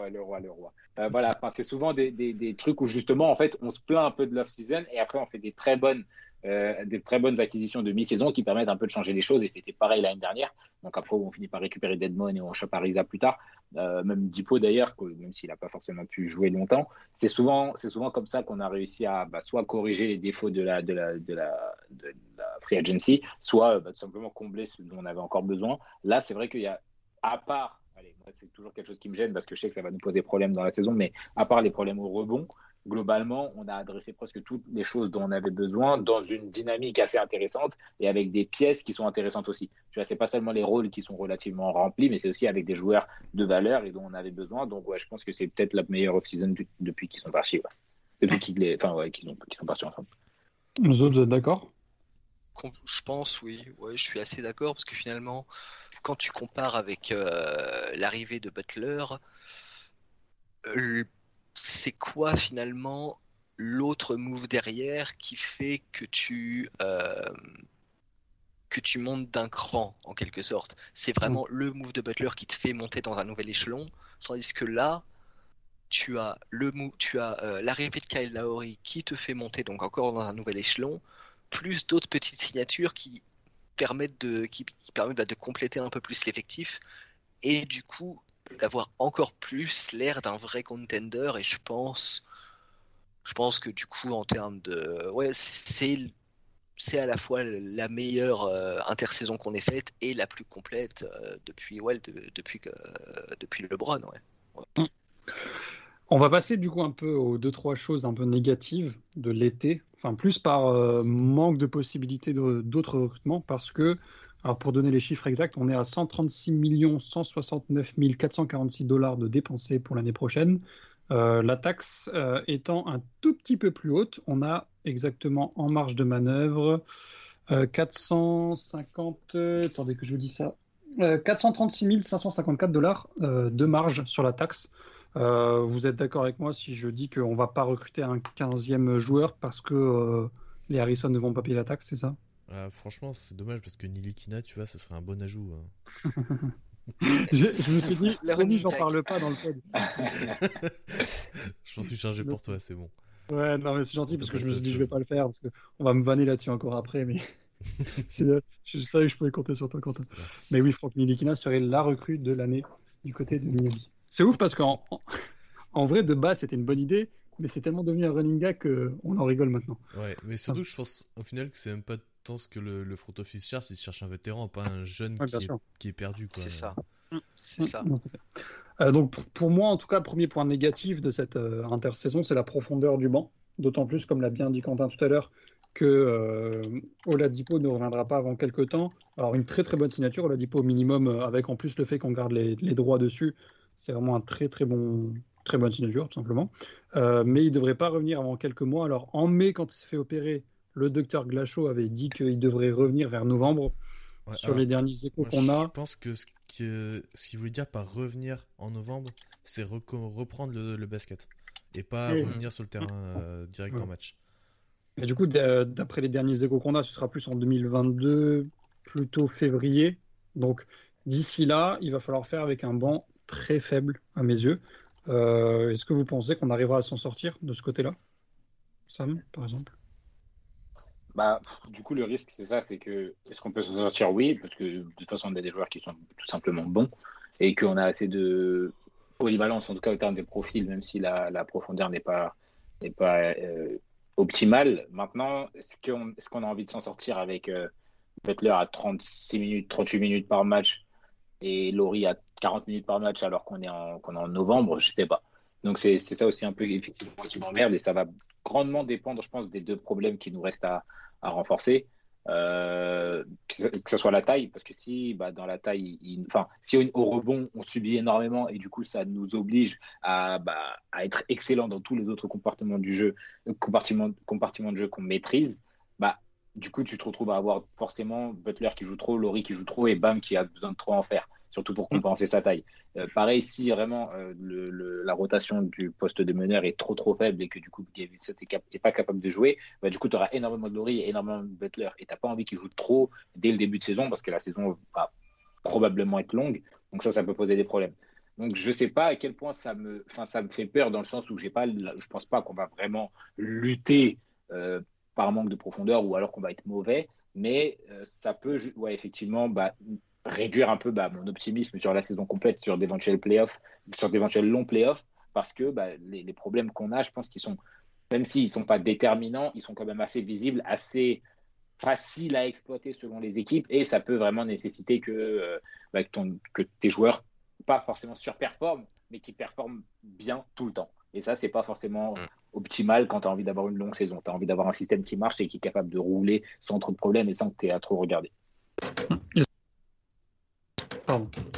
ouais, le roi, le roi. Euh, voilà, c'est souvent des, des, des trucs où justement, en fait, on se plaint un peu de l'off-season et après on fait des très bonnes, euh, des très bonnes acquisitions de mi-saison qui permettent un peu de changer les choses et c'était pareil l'année dernière. Donc après, on finit par récupérer Deadmon et on chope Ariza plus tard. Euh, même Dipo d'ailleurs, même s'il n'a pas forcément pu jouer longtemps, c'est souvent, c'est souvent comme ça qu'on a réussi à bah, soit corriger les défauts de la, de la, de la, free agency, soit bah, tout simplement combler ce dont on avait encore besoin. Là, c'est vrai qu'il y a, à part, c'est toujours quelque chose qui me gêne parce que je sais que ça va nous poser problème dans la saison, mais à part les problèmes au rebond, globalement, on a adressé presque toutes les choses dont on avait besoin dans une dynamique assez intéressante et avec des pièces qui sont intéressantes aussi. Tu vois, c'est pas seulement les rôles qui sont relativement remplis, mais c'est aussi avec des joueurs de valeur et dont on avait besoin. Donc, ouais, je pense que c'est peut-être la meilleure off-season depuis qu'ils sont partis. ouais. Depuis qu'ils les... enfin, ouais, qu'ils ont... qu'ils sont partis ensemble. Vous autres, vous êtes d'accord? Je pense, oui. Ouais, je suis assez d'accord parce que finalement, quand tu compares avec euh, l'arrivée de Butler, euh, c'est quoi finalement l'autre move derrière qui fait que tu euh, que tu montes d'un cran en quelque sorte? C'est vraiment le move de Butler qui te fait monter dans un nouvel échelon, tandis que là, tu as le move, tu as euh, l'arrivée de Kyle Lowry qui te fait monter donc encore dans un nouvel échelon, plus d'autres petites signatures qui permettent de qui, qui permettent bah, de compléter un peu plus l'effectif et du coup d'avoir encore plus l'air d'un vrai contender et je pense je pense que du coup en termes de ouais c'est c'est à la fois la meilleure euh, intersaison qu'on ait faite et la plus complète euh, depuis ouais, de- depuis depuis LeBron ouais. On va passer du coup un peu aux deux trois choses un peu négatives de l'été, enfin plus par euh, manque de possibilités d'autres recrutements parce que, alors pour donner les chiffres exacts, on est à 136 169 446 dollars de dépensés pour l'année prochaine. Euh, la taxe euh, étant un tout petit peu plus haute, on a exactement en marge de manœuvre euh, 450, euh, attendez que je vous dise ça, euh, 436 554 dollars de marge sur la taxe. Vous êtes d'accord avec moi si je dis qu'on va pas recruter un 15e joueur parce que les Harrison ne vont pas payer la taxe, c'est ça? Ah, franchement, c'est dommage parce que Nilikina, tu vois, ce serait un bon ajout. hein. je, je me suis dit, running j'en parle pas dans le pod. Je m'en suis chargé pour toi, c'est bon. Ouais, non, mais c'est gentil parce que je me suis dit, je vais pas le faire parce qu'on va me vanner là-dessus encore après, mais c'est, je savais que je pouvais compter sur toi, Quentin. Merci. Mais oui, Franck Nilikina serait la recrue de l'année du côté de Miami. C'est ouf parce qu'en en, en vrai, de base, c'était une bonne idée, mais c'est tellement devenu un running gag qu'on en rigole maintenant. Ouais, mais surtout, je pense au final que c'est même pas ce que le, le front office cherche, il cherche un vétéran, pas un jeune Ouais, qui, est, sûr. qui est perdu. c'est ça c'est ça Mm. Euh, donc pour, pour moi, en tout cas, premier point négatif de cette euh, intersaison, c'est la profondeur du banc. D'autant plus, comme l'a bien dit Quentin tout à l'heure, que euh, Oladipo ne reviendra pas avant quelques temps. Alors une très très bonne signature, Oladipo au minimum, euh, avec en plus le fait qu'on garde les, les droits dessus, c'est vraiment un très très bon très bonne signature tout simplement. Euh, mais il devrait pas revenir avant quelques mois. Alors en mai, quand il s'est fait opérer, le docteur Glacho avait dit qu'il devrait revenir vers novembre. Ouais, Sur alors, les derniers échos qu'on Je a, pense que ce que- ce qu'il voulait dire par revenir en novembre, c'est reprendre le, le basket et pas revenir sur le terrain euh, direct Ouais. en match. Et du coup, d'après les derniers échos qu'on a, ce sera plus en 2022, plutôt février. Donc d'ici là, il va falloir faire avec un banc très faible à mes yeux. Euh, Est-ce que vous pensez qu'on arrivera à s'en sortir de ce côté-là? Sam, par exemple? Bah, du coup, le risque, c'est ça, c'est que est-ce qu'on peut s'en sortir? Oui, parce que de toute façon, on a des joueurs qui sont tout simplement bons et qu'on a assez de polyvalence, en tout cas au terme des profils, même si la, la profondeur n'est pas, n'est pas euh, optimale. Maintenant, est-ce qu'on est qu'on a envie de s'en sortir avec euh, Butler à 36 minutes, 38 minutes par match et Laurie à 40 minutes par match alors qu'on est, en, qu'on est en novembre? Je sais pas. Donc, c'est c'est ça aussi un peu effectivement qui m'emmerde et ça va grandement dépendre, je pense, des deux problèmes qui nous restent à, renforcer. Euh, que, ce soit la taille, parce que si bah, dans la taille, enfin, si au, rebond on subit énormément et du coup ça nous oblige à, bah, à être excellent dans tous les autres comportements du jeu, compartiments, compartiments de jeu qu'on maîtrise, bah, du coup tu te retrouves à avoir forcément Butler qui joue trop, Laurie qui joue trop et Bam qui a besoin de trop en faire surtout pour compenser sa taille. Euh, pareil, si vraiment euh, le, la rotation du poste de meneur est trop trop faible et que du coup Gavin n'est pas capable de jouer, bah, du coup tu auras énormément de Laurie et énormément de Butler et tu n'as pas envie qu'il joue trop dès le début de saison parce que la saison va probablement être longue. Donc ça, ça peut poser des problèmes. Donc je sais pas à quel point ça me, enfin ça me fait peur dans le sens où j'ai pas, je pense pas qu'on va vraiment lutter euh, par manque de profondeur ou alors qu'on va être mauvais, mais ça peut, ouais effectivement, bah, réduire un peu bah, mon optimisme sur la saison complète, sur d'éventuels playoffs, sur d'éventuels longs playoffs, parce que bah, les, problèmes qu'on a, je pense qu'ils sont, même s'ils ne sont pas déterminants, ils sont quand même assez visibles, assez faciles à exploiter selon les équipes, et ça peut vraiment nécessiter que, euh, bah, que, tes joueurs, pas forcément surperforment, mais qui performent bien tout le temps. Et ça, c'est pas forcément mm. optimal quand tu as envie d'avoir une longue saison. Tu as envie d'avoir un système qui marche et qui est capable de rouler sans trop de problèmes et sans que tu aies à trop regarder.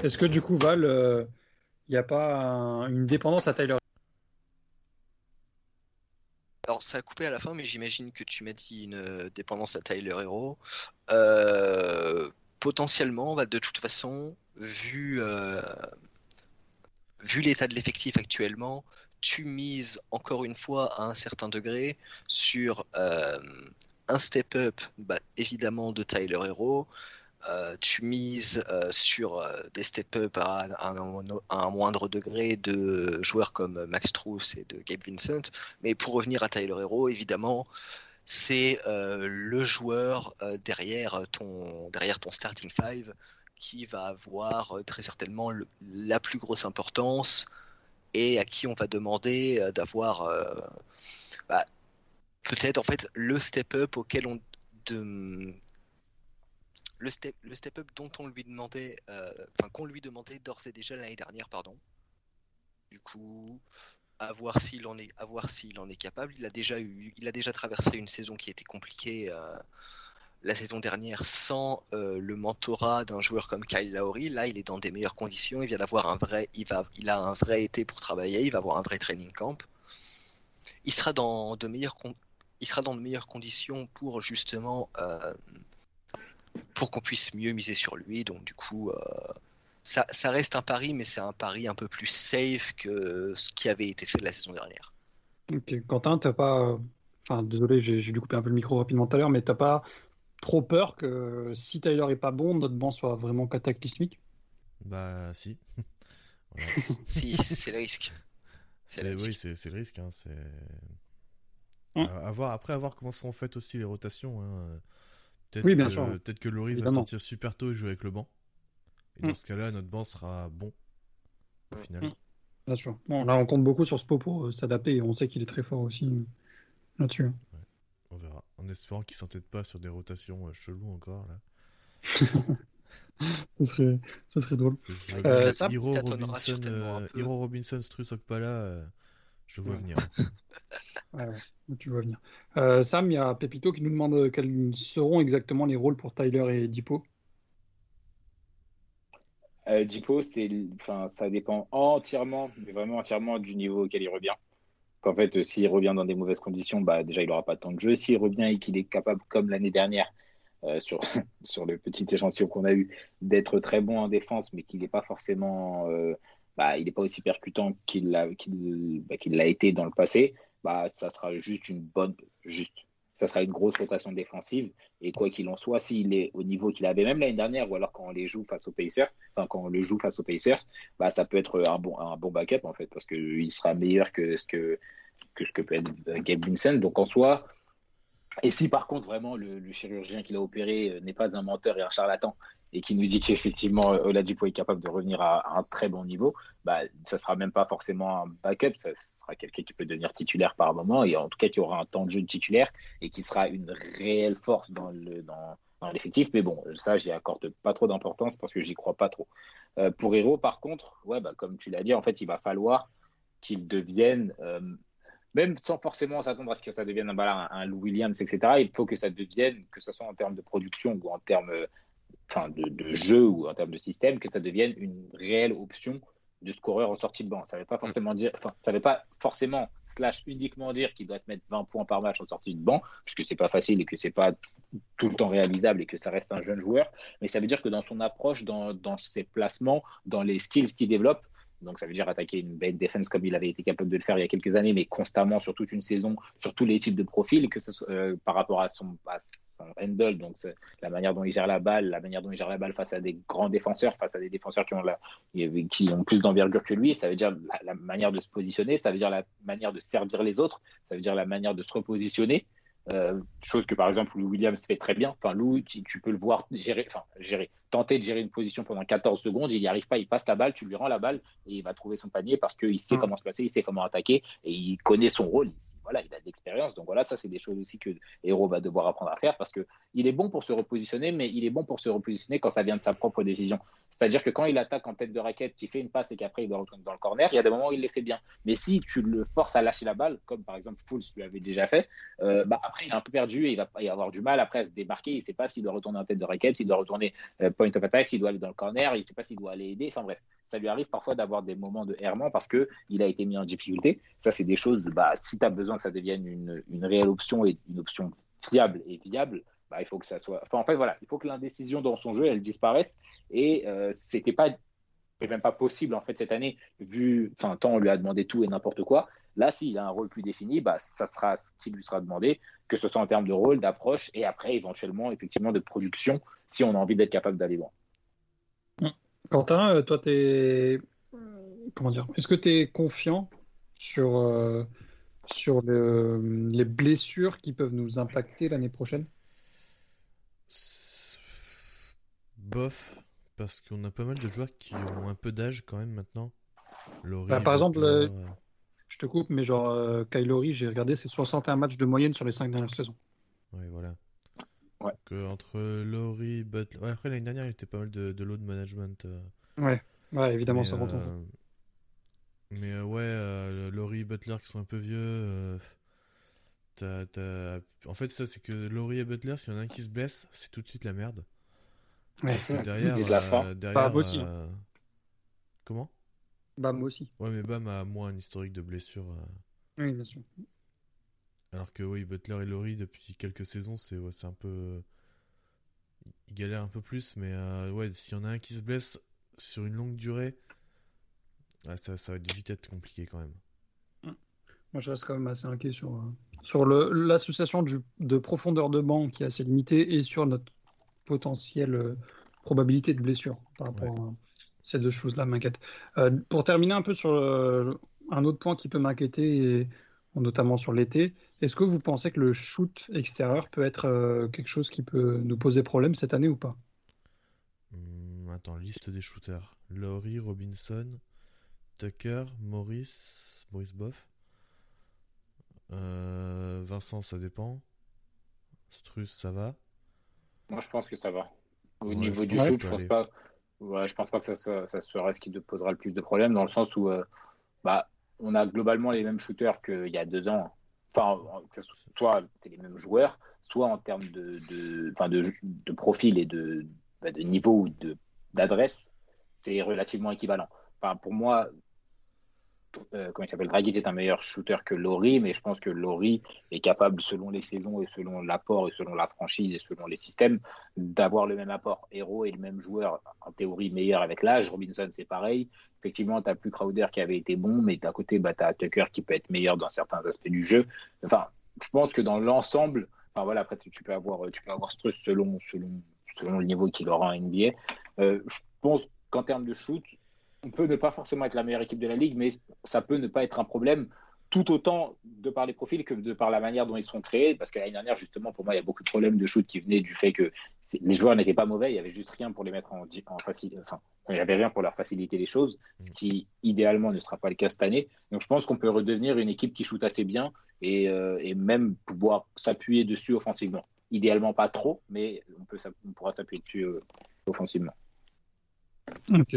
Est-ce que du coup, Val, il euh, n'y a pas une dépendance à Tyler? Alors, ça a coupé à la fin, mais j'imagine que tu m'as dit une euh, dépendance à Tyler Hero. Euh, potentiellement, de toute façon, vu, l'état de l'effectif actuellement, tu mises encore une fois à un certain degré sur un step-up, bah, évidemment, de Tyler Hero, euh, tu mises euh, sur euh, des step-up à, un moindre degré de joueurs comme Max Truss et de Gabe Vincent. Mais pour revenir à Tyler Hero, évidemment, c'est le joueur derrière, ton, derrière ton starting five qui va avoir très certainement la plus grosse importance et à qui on va demander d'avoir bah, peut-être en fait le step-up auquel on le step, le step up dont on lui demandait, euh, enfin qu'on lui demandait d'ores et déjà l'année dernière, pardon. Du coup, à voir s'il en est, à voir s'il en est capable. Il a déjà eu, il a déjà traversé une saison qui était compliquée euh, la saison dernière sans euh, le mentorat d'un joueur comme Kyle Lowry. Là, il est dans des meilleures conditions. Il vient d'avoir un vrai, il va, il a un vrai été pour travailler. Il va avoir un vrai training camp. Il sera dans de meilleures, il sera dans de meilleures conditions pour justement pour qu'on puisse mieux miser sur lui. Donc du coup, euh, ça, reste un pari, mais c'est un pari un peu plus safe que ce qui avait été fait la saison dernière. Ok, Quentin, t'as pas, enfin désolé, j'ai dû couper un peu le micro rapidement tout à l'heure, mais t'as pas trop peur que si Tyler est pas bon, notre banc soit vraiment cataclysmique? Bah si. si, c'est le risque. Oui, c'est le risque. Hein, après, avoir comment seront faites aussi les rotations. Hein. Peut-être oui, bien que, sûr. Peut-être que Laurie va sortir super tôt et jouer avec le banc. Et dans mm. ce cas-là, notre banc sera bon au mm. final. Mm. Bien sûr. Bon, là, on compte beaucoup sur ce pot pour euh, s'adapter et on sait qu'il est très fort aussi euh, là-dessus. Hein. On verra. En espérant qu'il s'entête pas sur des rotations euh, cheloues encore. là. ça, serait, ça serait drôle. Euh, Hiro, Robinson, Hiro Robinson, Struss, Okpala, je vois venir. ouais, ouais tu vois venir. Euh, Sam, il y a Pepito qui nous demande quels seront exactement les rôles pour Tyler et Dipo. Euh, Dipo, c'est, enfin, ça dépend entièrement, mais vraiment entièrement du niveau auquel il revient. Qu'en fait, s'il revient dans des mauvaises conditions, bah, déjà, il n'aura pas de temps de jeu. S'il revient et qu'il est capable, comme l'année dernière, euh, sur, sur le petit échantillon qu'on a eu, d'être très bon en défense, mais qu'il n'est pas forcément, bah, il n'est pas aussi percutant qu'il l'a, qu'il, bah, été dans le passé bah, ça sera juste une bonne, juste, ça sera une grosse rotation défensive. Et quoi qu'il en soit, s'il est au niveau qu'il avait même l'année dernière, ou alors quand on les joue face aux Pacers, quand on le joue face aux Pacers, bah, ça peut être un bon, un bon backup en fait, parce qu'il sera meilleur que ce que, que ce que peut être Gabe Vincent. Donc en soi, et si par contre vraiment le, le chirurgien qui l'a opéré euh, n'est pas un menteur et un charlatan et qui nous dit qu'effectivement euh, Oladipo est capable de revenir à, un très bon niveau, bah, ça sera même pas forcément un backup, ça sera quelqu'un qui peut devenir titulaire par moment et en tout cas qui aura un temps de jeu de titulaire et qui sera une réelle force dans le dans, l'effectif. Mais bon, ça j'y accorde pas trop d'importance parce que j'y crois pas trop. Euh, pour Hero, par contre, ouais, bah, comme tu l'as dit, en fait, il va falloir qu'il devienne même sans forcément s'attendre à ce que ça devienne un, un, un Lou Williams, etc., il faut que ça devienne, que ce soit en termes de production ou en termes enfin, de, de, jeu ou en termes de système, que ça devienne une réelle option de scoreur en sortie de banc. Ça ne veut pas forcément dire, enfin, ça veut pas forcément slash uniquement dire qu'il doit te mettre 20 points par match en sortie de banc, puisque c'est pas facile et que c'est pas tout le temps réalisable et que ça reste un jeune joueur. Mais ça veut dire que dans son approche, dans, dans ses placements, dans les skills qu'il développe, donc ça veut dire attaquer une belle défense comme il avait été capable de le faire il y a quelques années, mais constamment sur toute une saison, sur tous les types de profils, que ce soit euh, par rapport à son, à son handle, donc la manière dont il gère la balle, la manière dont il gère la balle face à des grands défenseurs, face à des défenseurs qui ont, la, qui ont plus d'envergure que lui, ça veut dire la, manière de se positionner, ça veut dire la manière de servir les autres, ça veut dire la manière de se repositionner. Euh, chose que par exemple Lou Williams fait très bien. Enfin, Lou, tu, tu peux le voir gérer, enfin, gérer, tenter de gérer une position pendant 14 secondes, il n'y arrive pas, il passe la balle, tu lui rends la balle et il va trouver son panier parce qu'il sait mmh. comment se passer, il sait comment attaquer et il connaît son rôle. Il, voilà, il a de l'expérience. Donc voilà, ça c'est des choses aussi que Hero va devoir apprendre à faire parce que il est bon pour se repositionner, mais il est bon pour se repositionner quand ça vient de sa propre décision. C'est-à-dire que quand il attaque en tête de raquette, qui fait une passe et qu'après il doit retourner dans le corner, il y a des moments où il les fait bien. Mais si tu le forces à lâcher la balle, comme par exemple Fools lui avait déjà fait, euh, bah après il est un peu perdu et il va y avoir du mal après à se démarquer. Il ne sait pas s'il doit retourner en tête de raquette, s'il doit retourner euh, point of attack, s'il doit aller dans le corner, il ne sait pas s'il doit aller aider. Enfin bref, ça lui arrive parfois d'avoir des moments de errement parce qu'il a été mis en difficulté. Ça, c'est des choses, bah, si tu as besoin que ça devienne une, une réelle option et une option fiable et viable, bah, il faut que ça soit. Enfin, en fait, voilà, il faut que l'indécision dans son jeu, elle disparaisse. Et euh, c'était pas, même pas possible en fait cette année, vu, enfin, tant on lui a demandé tout et n'importe quoi. Là, s'il a un rôle plus défini, bah, ça sera ce qui lui sera demandé, que ce soit en termes de rôle, d'approche et après éventuellement effectivement de production, si on a envie d'être capable d'aller loin. Quentin, toi, t'es comment dire Est-ce que tu es confiant sur euh, sur le, les blessures qui peuvent nous impacter l'année prochaine? Bof, parce qu'on a pas mal de joueurs qui ont un peu d'âge quand même maintenant. Laurie, bah, par exemple, euh, je te coupe, mais genre euh, Kylori, j'ai regardé, c'est 61 matchs de moyenne sur les 5 dernières saisons. Ouais, voilà. Ouais. Que entre Laurie, Butler. Ouais, après l'année dernière, il était pas mal de, de load management. Euh... Ouais. ouais, évidemment, mais, ça retombe. Euh, mais euh, ouais, Laurie, Butler qui sont un peu vieux. T'as, t'as... En fait, ça, c'est que Laurie et Butler, s'il y en a un qui se blesse, c'est tout de suite la merde. Ouais, Parce que derrière, de la fin. euh, derrière, aussi. euh, Comment? Bam aussi. Ouais, mais Bam a moins un historique de blessure. euh, Oui, bien sûr. Alors que oui, Butler et Laurie, depuis quelques saisons, c'est ouais, un peu. Ils galèrent un peu plus, mais euh, ouais, s'il y en a un qui se blesse sur une longue durée, ouais, ça, ça va vite être compliqué quand même. Moi, je reste quand même assez inquiet sur, euh, sur l'association de profondeur de banc qui est assez limitée et sur notre potentielle euh, probabilité de blessure par rapport à ces deux choses-là m'inquiètent. Euh, pour terminer un peu sur le- un autre point qui peut m'inquiéter, notamment sur l'été, est-ce que vous pensez que le shoot extérieur peut être euh, quelque chose qui peut nous poser problème cette année ou pas? Hum, attends, liste des shooters. Laurie, Robinson, Tucker, Maurice, Maurice Boff. Euh, Vincent, ça dépend. Struss, ça va. Moi, je pense que ça va. Au Ouais, niveau du shoot, je pense pas. Ouais, je pense pas que ça, ça, ce qui te posera le plus de problèmes, dans le sens où euh, bah, on a globalement les mêmes shooters qu'il y a deux ans. Enfin, soit c'est les mêmes joueurs, soit en termes de, de, de, de profil et de, bah, de niveau ou d'adresse, c'est relativement équivalent. Enfin, pour moi, euh, comment il s'appelle Dragic est un meilleur shooter que Laurie, mais je pense que Laurie est capable, selon les saisons et selon l'apport et selon la franchise et selon les systèmes, d'avoir le même apport. Hero est le même joueur, en théorie meilleur avec l'âge. Robinson, c'est pareil. Effectivement, tu n'as plus Crowder qui avait été bon, mais d'à côté, bah, tu as Tucker qui peut être meilleur dans certains aspects du jeu. Enfin, je pense que dans l'ensemble, enfin voilà, après tu tu peux avoir, tu peux avoir Struss selon, selon, selon le niveau qu'il aura en NBA. Euh, je pense qu'en termes de shoot, on peut ne pas forcément être la meilleure équipe de la ligue, mais ça peut ne pas être un problème tout autant de par les profils que de par la manière dont ils sont créés. Parce que l'année dernière, justement, pour moi, il y a beaucoup de problèmes de shoot qui venaient du fait que les joueurs n'étaient pas mauvais, il y avait juste rien pour les mettre en, en facile. Enfin, il n'y avait rien pour leur faciliter les choses, ce qui idéalement ne sera pas le cas cette année. Donc je pense qu'on peut redevenir une équipe qui shoot assez bien et, euh, et même pouvoir s'appuyer dessus offensivement. Idéalement pas trop, mais on, peut, on pourra s'appuyer dessus euh, offensivement. Ok.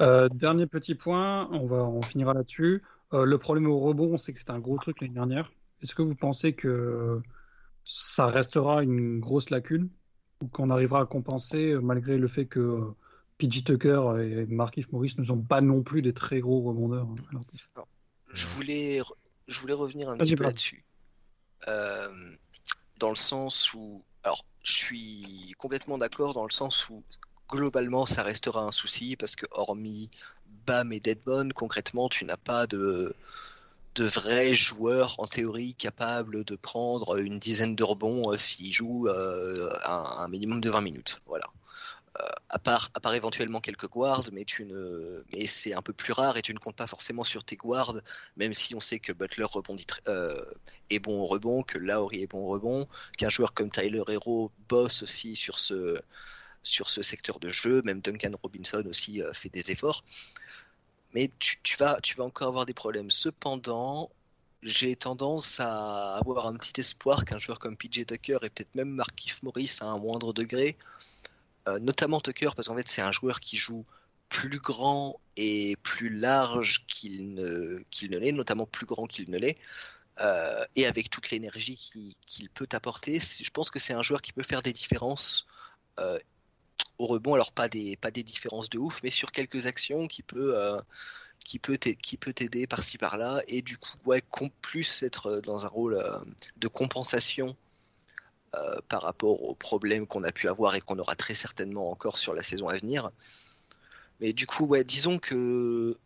Euh, dernier petit point, on va, on finira là-dessus. Euh, le problème au rebond, c'est que c'était un gros truc l'année dernière. Est-ce que vous pensez que ça restera une grosse lacune ou qu'on arrivera à compenser euh, malgré le fait que PJ Tucker et Markif Morris ne sont pas non plus des très gros rebondeurs hein, Je voulais, je voulais revenir un petit peu là-dessus. dans le sens où. Alors, je suis complètement d'accord dans le sens où globalement ça restera un souci parce que hormis Bam et Deadbone, concrètement tu n'as pas de, de vrais joueurs en théorie capables de prendre une dizaine de rebonds euh, s'ils jouent euh, un, minimum de 20 minutes. Voilà. Euh, à, part, à part éventuellement quelques guards, mais, ne, c'est un peu plus rare et tu ne comptes pas forcément sur tes guards, même si on sait que Butler rebondit est bon au rebond, que Lowry est bon au rebond, qu'un joueur comme Tyler Hero bosse aussi sur ce, sur ce secteur de jeu, même Duncan Robinson aussi fait des efforts. Mais tu, vas, tu vas encore avoir des problèmes. Cependant, j'ai tendance à avoir un petit espoir qu'un joueur comme PJ Tucker et peut-être même Markif Morris à un moindre degré, euh, notamment Tucker, parce qu'en fait c'est un joueur qui joue plus grand et plus large qu'il ne, qu'il ne l'est, notamment plus grand qu'il ne l'est, euh, et avec toute l'énergie qu'il peut apporter, je pense que c'est un joueur qui peut faire des différences euh, au rebond, alors pas des, pas des différences de ouf, mais sur quelques actions qui peut, euh, qui peut, t'aider par-ci par-là, et du coup, ouais, plus être euh, dans un rôle euh, de compensation par rapport aux problèmes qu'on a pu avoir et qu'on aura très certainement encore sur la saison à venir. Mais du coup, ouais, disons que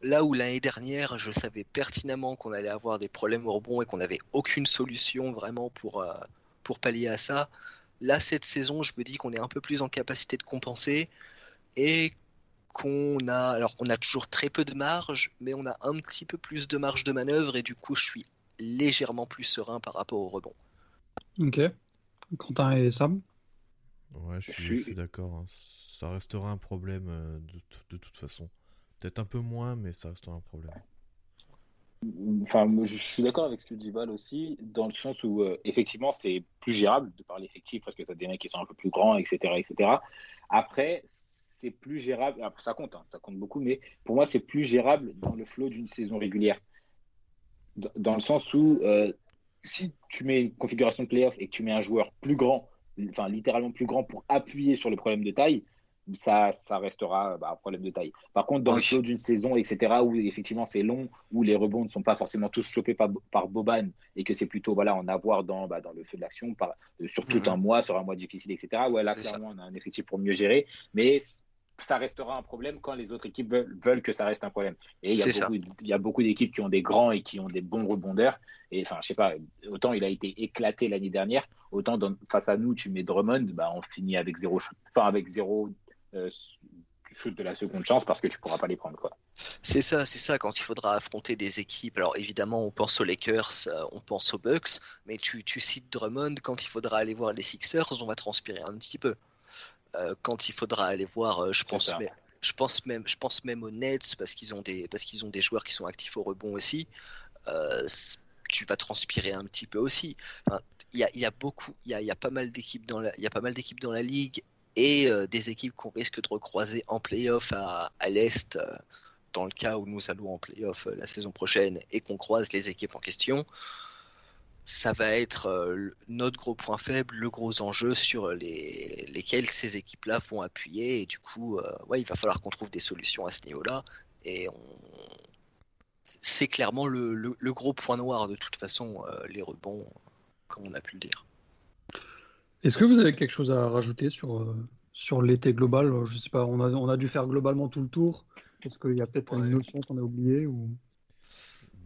là où l'année dernière, je savais pertinemment qu'on allait avoir des problèmes au rebond et qu'on n'avait aucune solution vraiment pour, pour pallier à ça, Là, cette saison, je me dis qu'on est un peu plus en capacité de compenser et qu'on a, alors on a toujours très peu de marge, mais on a un petit peu plus de marge de manœuvre et du coup, je suis légèrement plus serein par rapport au rebond. Ok. Quentin et Sam? Ouais, je suis, d'accord. Hein. Ça restera un problème euh, de, de toute façon. Peut-être un peu moins, mais ça restera un problème. Enfin, je suis d'accord avec ce que dit Val aussi, dans le sens où euh, effectivement c'est plus gérable de par l'effectif parce que tu as des mecs qui sont un peu plus grands, etc. etc. Après, c'est plus gérable, ça compte, hein, ça compte beaucoup, mais pour moi c'est plus gérable dans le flot d'une saison régulière. Dans le sens où euh, si tu mets une configuration de playoff et que tu mets un joueur plus grand, enfin littéralement plus grand pour appuyer sur le problème de taille, ça, ça restera bah, un problème de taille. Par contre, dans le flow d'une saison, etc., où effectivement c'est long, où les rebonds ne sont pas forcément tous chopés par, par Boban et que c'est plutôt voilà, en avoir dans, bah, dans le feu de l'action euh, sur tout mhm. un mois, sur un mois difficile, etc. Ouais, là, clairement, on a un effectif pour mieux gérer, mais ça restera un problème quand les autres équipes veulent, que ça reste un problème. Et il y a beaucoup, il y a beaucoup d'équipes qui ont des grands et qui ont des bons rebondeurs. Et enfin, je sais pas, autant il a été éclaté l'année dernière, autant face à nous, tu mets Drummond, bah, on finit avec zéro, enfin avec zéro shoot de la seconde chance parce que tu pourras pas les prendre quoi. C'est ça, c'est ça quand il faudra affronter des équipes. Alors évidemment, on pense aux Lakers, euh, on pense aux Bucks, mais tu, tu, cites Drummond quand il faudra aller voir les Sixers, on va transpirer un petit peu. Euh, quand il faudra aller voir, je pense, je pense même, je pense même aux Nets parce qu'ils ont des, parce qu'ils ont des joueurs qui sont actifs au rebond aussi. tu vas transpirer un petit peu aussi. Il y, a, y, a, beaucoup, il y a, y a pas mal d'équipes dans la, il y a pas mal d'équipes dans la ligue et euh, des équipes qu'on risque de recroiser en playoff à, à l'Est, euh, dans le cas où nous allons en playoff euh, la saison prochaine et qu'on croise les équipes en question, ça va être notre gros point faible, le gros enjeu sur les, lesquels ces équipes-là vont appuyer. Et du coup, ouais, il va falloir qu'on trouve des solutions à ce niveau-là. Et on... c'est clairement le, le, gros point noir de toute façon, les rebonds, comme on a pu le dire. Est-ce que vous avez quelque chose à rajouter sur, euh, sur l'été global? Je sais pas, on a, on a dû faire globalement tout le tour. Est-ce qu'il y a peut-être une notion qu'on a oubliée ou...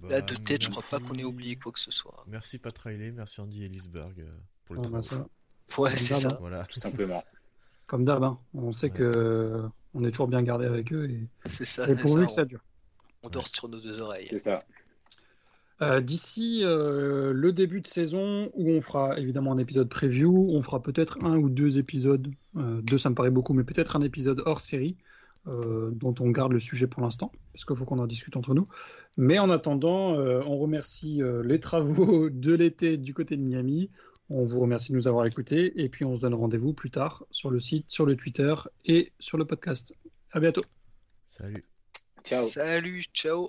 Bah, de tête, je crois pas qu'on ait oublié quoi que ce soit. Merci Pat Riley, merci Andy Ellisberg euh, pour le ah, travail. Ouais, c'est ça. Voilà. Tout simplement. Comme d'hab, hein. on sait que on est toujours bien gardé avec eux. Et... C'est ça. Et pour eux, que ça dure. On dort sur nos deux oreilles. C'est ça. Euh, d'ici euh, le début de saison, où on fera évidemment un épisode preview, on fera peut-être un ou deux épisodes, euh, deux ça me paraît beaucoup, mais peut-être un épisode hors série, dont on garde le sujet pour l'instant, parce qu'il faut qu'on en discute entre nous. Mais en attendant, on remercie les travaux de l'été du côté de Miami. On vous remercie de nous avoir écoutés, et puis on se donne rendez-vous plus tard sur le site, sur le Twitter et sur le podcast. À bientôt. Salut. Ciao. Salut, ciao.